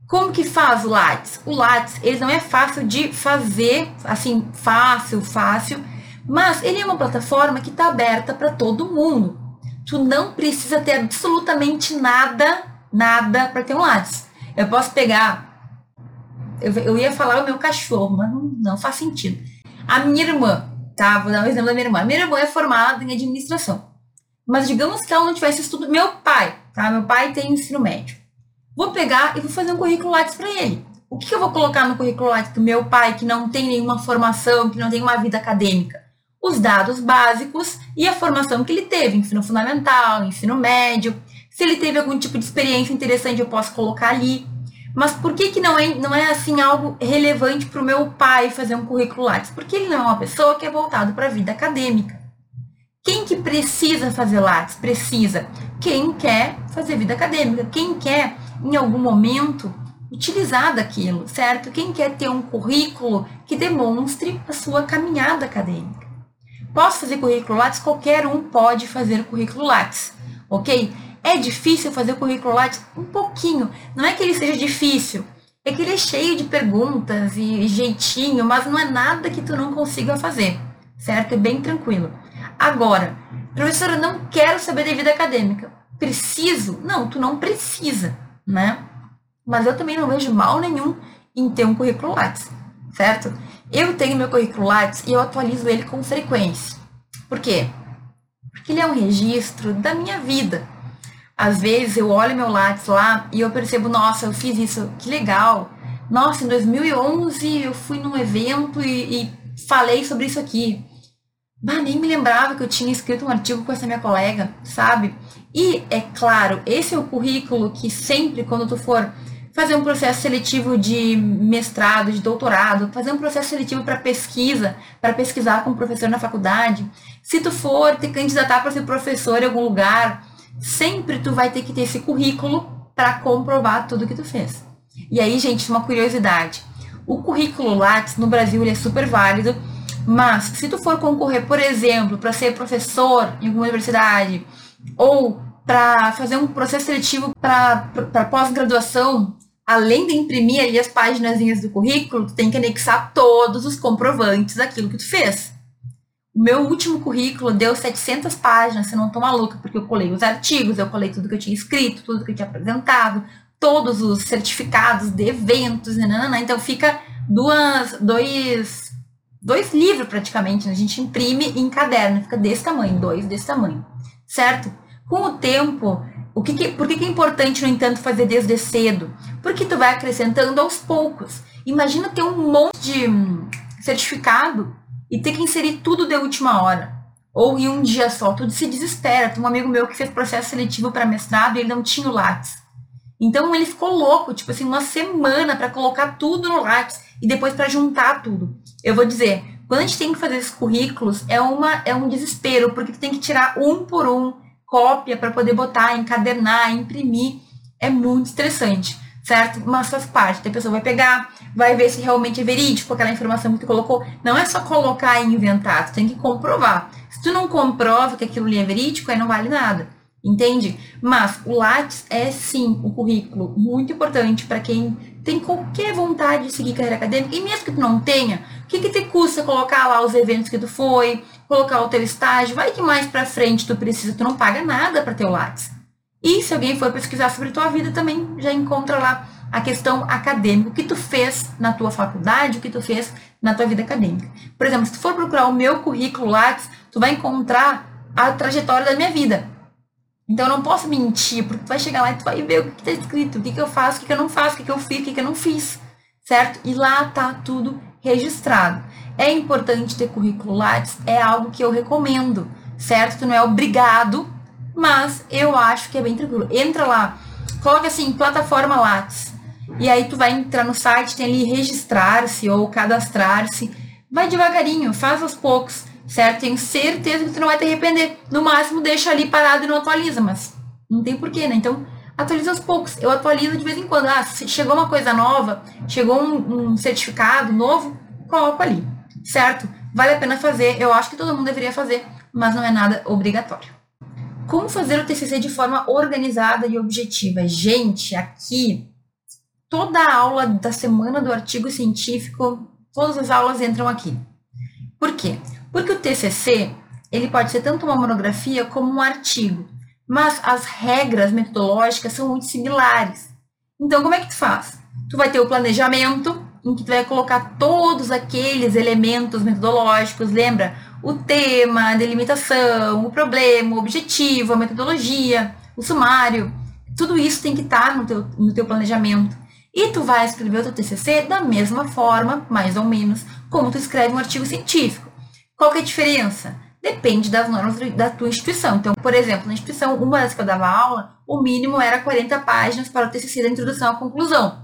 Como que faz o Lattes? O Lattes, ele não é fácil de fazer, assim, fácil, fácil, mas ele é uma plataforma que está aberta para todo mundo. tu não precisa ter absolutamente nada, nada para ter um Lattes. Eu posso pegar, eu, eu, ia falar o meu cachorro, mas não, não faz sentido. A minha irmã, tá? Vou dar um exemplo da minha irmã. A minha irmã é formada em administração. Mas digamos que ela não tivesse estudo. Meu pai, tá? Meu pai tem ensino médio. Vou pegar e vou fazer um currículo Lattes para ele. O que eu vou colocar no currículo Lattes do meu pai que não tem nenhuma formação, que não tem uma vida acadêmica? Os dados básicos e a formação que ele teve, ensino fundamental, ensino médio. Se ele teve algum tipo de experiência interessante, eu posso colocar ali. Mas por que, que não, é, não é assim algo relevante para o meu pai fazer um currículo Lattes? Porque ele não é uma pessoa que é voltado para a vida acadêmica. Quem que precisa fazer Lattes? Precisa. Quem quer fazer vida acadêmica, quem quer, em algum momento, utilizar daquilo, certo? Quem quer ter um currículo que demonstre a sua caminhada acadêmica. Posso fazer currículo Lattes? Qualquer um pode fazer currículo Lattes, ok? É difícil fazer currículo Lattes? Um pouquinho. Não é que ele seja difícil, é que ele é cheio de perguntas e jeitinho, mas não é nada que tu não consiga fazer, certo? É bem tranquilo. Agora, professora, não quero saber da vida acadêmica. Preciso? Não, tu não precisa, né? Mas eu também não vejo mal nenhum em ter um currículo Lattes, certo? Eu tenho meu currículo Lattes e eu atualizo ele com frequência. Por quê? Porque ele é um registro da minha vida. Às vezes eu olho meu Lattes lá e eu percebo, nossa, eu fiz isso, que legal. Nossa, em 2011 eu fui num evento e, e falei sobre isso aqui. Bah, nem me lembrava que eu tinha escrito um artigo com essa minha colega, sabe? E, é claro, esse é o currículo que sempre, quando tu for fazer um processo seletivo de mestrado, de doutorado, fazer um processo seletivo para pesquisa, para pesquisar com um professor na faculdade. Se tu for te candidatar para ser professor em algum lugar, sempre tu vai ter que ter esse currículo para comprovar tudo que tu fez. E aí, gente, uma curiosidade. O currículo Lattes no Brasil ele é super válido, mas se tu for concorrer, por exemplo, para ser professor em alguma universidade ou para fazer um processo seletivo para pós-graduação, além de imprimir ali as páginas do currículo, tu tem que anexar todos os comprovantes daquilo que tu fez. O meu último currículo deu 700 páginas, se não tô maluca, porque eu colei os artigos, eu colei tudo que eu tinha escrito, tudo que eu tinha apresentado, todos os certificados de eventos, nanana, então fica duas, dois, dois livros praticamente, né? a gente imprime em caderno, fica desse tamanho, dois desse tamanho, certo? Com o tempo, o que, que por que, que é importante, no entanto, fazer desde cedo? Porque tu vai acrescentando aos poucos. Imagina ter um monte de hum, certificado e ter que inserir tudo de última hora. Ou em um dia só, tudo se desespera. Tem um amigo meu que fez processo seletivo para mestrado e ele não tinha o Lattes. Então ele ficou louco, tipo assim, uma semana para colocar tudo no Lattes e depois para juntar tudo. Eu vou dizer, quando a gente tem que fazer esses currículos, é, uma, é um desespero, porque tem que tirar um por um, cópia para poder botar, encadernar, imprimir. É muito estressante, certo? Mas faz parte. A pessoa vai pegar, vai ver se realmente é verídico aquela informação que tu colocou. Não é só colocar e inventar, tu tem que comprovar. Se tu não comprova que aquilo ali é verídico, aí não vale nada. Entende? Mas o Lattes é sim o currículo muito importante para quem tem qualquer vontade de seguir carreira acadêmica, e mesmo que tu não tenha, o que, que te custa colocar lá os eventos que tu foi, colocar o teu estágio, vai que mais para frente tu precisa, tu não paga nada para ter o Lattes. E se alguém for pesquisar sobre tua vida também já encontra lá a questão acadêmica, o que tu fez na tua faculdade, o que tu fez na tua vida acadêmica. Por exemplo, se tu for procurar o meu currículo Lattes, tu vai encontrar a trajetória da minha vida. Então eu não posso mentir, porque tu vai chegar lá e tu vai ver o que está escrito, o que, que eu faço, o que, que eu não faço, o que, que eu fiz, o que, que eu não fiz. Certo? E lá tá tudo registrado. É importante ter currículo Lattes, é algo que eu recomendo, certo? Tu não é obrigado, mas eu acho que é bem tranquilo. Entra lá, coloca assim, plataforma Lattes. E aí tu vai entrar no site, tem ali registrar-se ou cadastrar-se. Vai devagarinho, faz aos poucos, certo? Tenho certeza que tu não vai te arrepender. No máximo, deixa ali parado e não atualiza, mas não tem porquê, né? Então, atualiza aos poucos. Eu atualizo de vez em quando. Ah, chegou uma coisa nova, chegou um, um certificado novo, coloco ali certo? Vale a pena fazer, eu acho que todo mundo deveria fazer, mas não é nada obrigatório. Como fazer o TCC de forma organizada e objetiva? Gente, aqui toda a aula da semana do artigo científico, todas as aulas entram aqui. Por quê? Porque o TCC, ele pode ser tanto uma monografia como um artigo. mas as regras metodológicas são muito similares. Então, como é que tu faz? Tu vai ter o planejamento, em que tu vai colocar todos aqueles elementos metodológicos, lembra? O tema, a delimitação, o problema, o objetivo, a metodologia, o sumário. Tudo isso tem que estar no teu, no teu planejamento. E tu vai escrever o teu TCC da mesma forma, mais ou menos, como tu escreve um artigo científico. Qual que é a diferença? Depende das normas da tua instituição. Então, por exemplo, na instituição, uma das que eu dava aula, o mínimo era 40 páginas para o TCC da introdução à conclusão.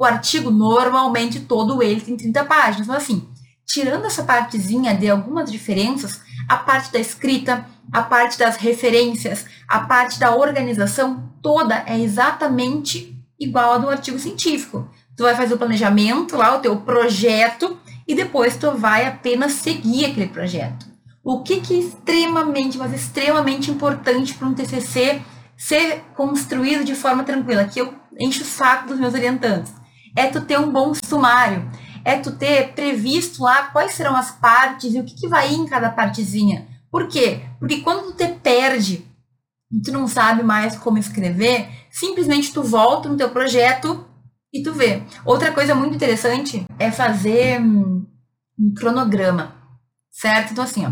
O artigo, normalmente, todo ele tem 30 páginas. Então, assim, tirando essa partezinha de algumas diferenças, a parte da escrita, a parte das referências, a parte da organização, toda é exatamente igual a do artigo científico. Tu vai fazer o planejamento lá, o teu projeto, e depois tu vai apenas seguir aquele projeto. O que, que é extremamente, mas extremamente importante para um TCC ser construído de forma tranquila, que eu encho o saco dos meus orientantes, é tu ter um bom sumário, é tu ter previsto lá quais serão as partes e o que, que vai ir em cada partezinha. Por quê? Porque quando tu te perde e tu não sabe mais como escrever, simplesmente tu volta no teu projeto e tu vê. Outra coisa muito interessante é fazer um cronograma, certo? Então assim, ó,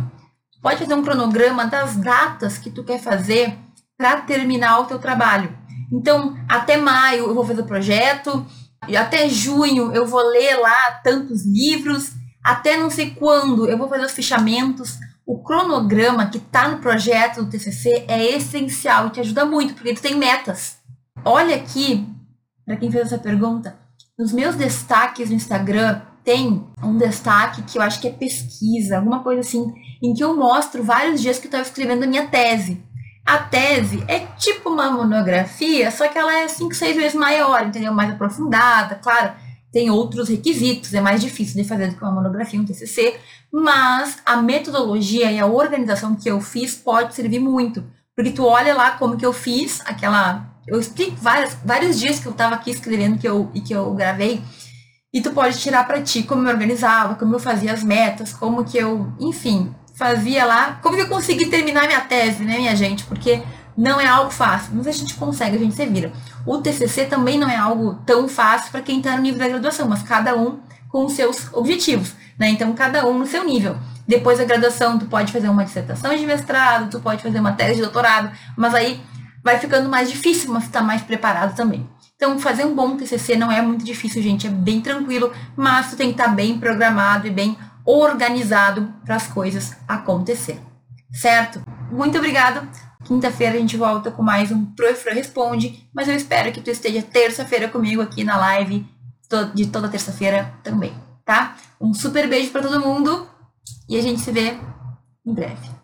pode fazer um cronograma das datas que tu quer fazer para terminar o teu trabalho. Então, até maio eu vou fazer o projeto, e até junho eu vou ler lá tantos livros, até não sei quando eu vou fazer os fechamentos. O cronograma que está no projeto do TCC é essencial e te ajuda muito, porque tu tem metas. Olha aqui, para quem fez essa pergunta, nos meus destaques no Instagram tem um destaque que eu acho que é pesquisa, alguma coisa assim, em que eu mostro vários dias que eu estava escrevendo a minha tese. A tese é tipo uma monografia, só que ela é 5, 6 vezes maior, entendeu? Mais aprofundada, claro. Tem outros requisitos, é mais difícil de fazer do que uma monografia, um TCC, mas a metodologia e a organização que eu fiz pode servir muito. Porque tu olha lá como que eu fiz aquela. Eu explico várias, vários dias que eu estava aqui escrevendo que eu, e que eu gravei e tu pode tirar para ti como eu organizava, como eu fazia as metas, como que eu, enfim, fazia lá, como que eu consegui terminar minha tese, né, minha gente? Porque não é algo fácil, mas a gente consegue, a gente se vira. O TCC também não é algo tão fácil para quem está no nível da graduação, mas cada um com os seus objetivos, né? Então, cada um no seu nível. Depois da graduação, tu pode fazer uma dissertação de mestrado, tu pode fazer uma tese de doutorado, mas aí vai ficando mais difícil, mas tu tá mais preparado também. Então, fazer um bom TCC não é muito difícil, gente, é bem tranquilo, mas tu tem que estar bem programado e bem organizado para as coisas acontecer. Certo? Muito obrigada. Quinta-feira a gente volta com mais um Professor Responde, mas eu espero que tu esteja terça-feira comigo aqui na live de toda terça-feira também, tá? Um super beijo para todo mundo e a gente se vê em breve.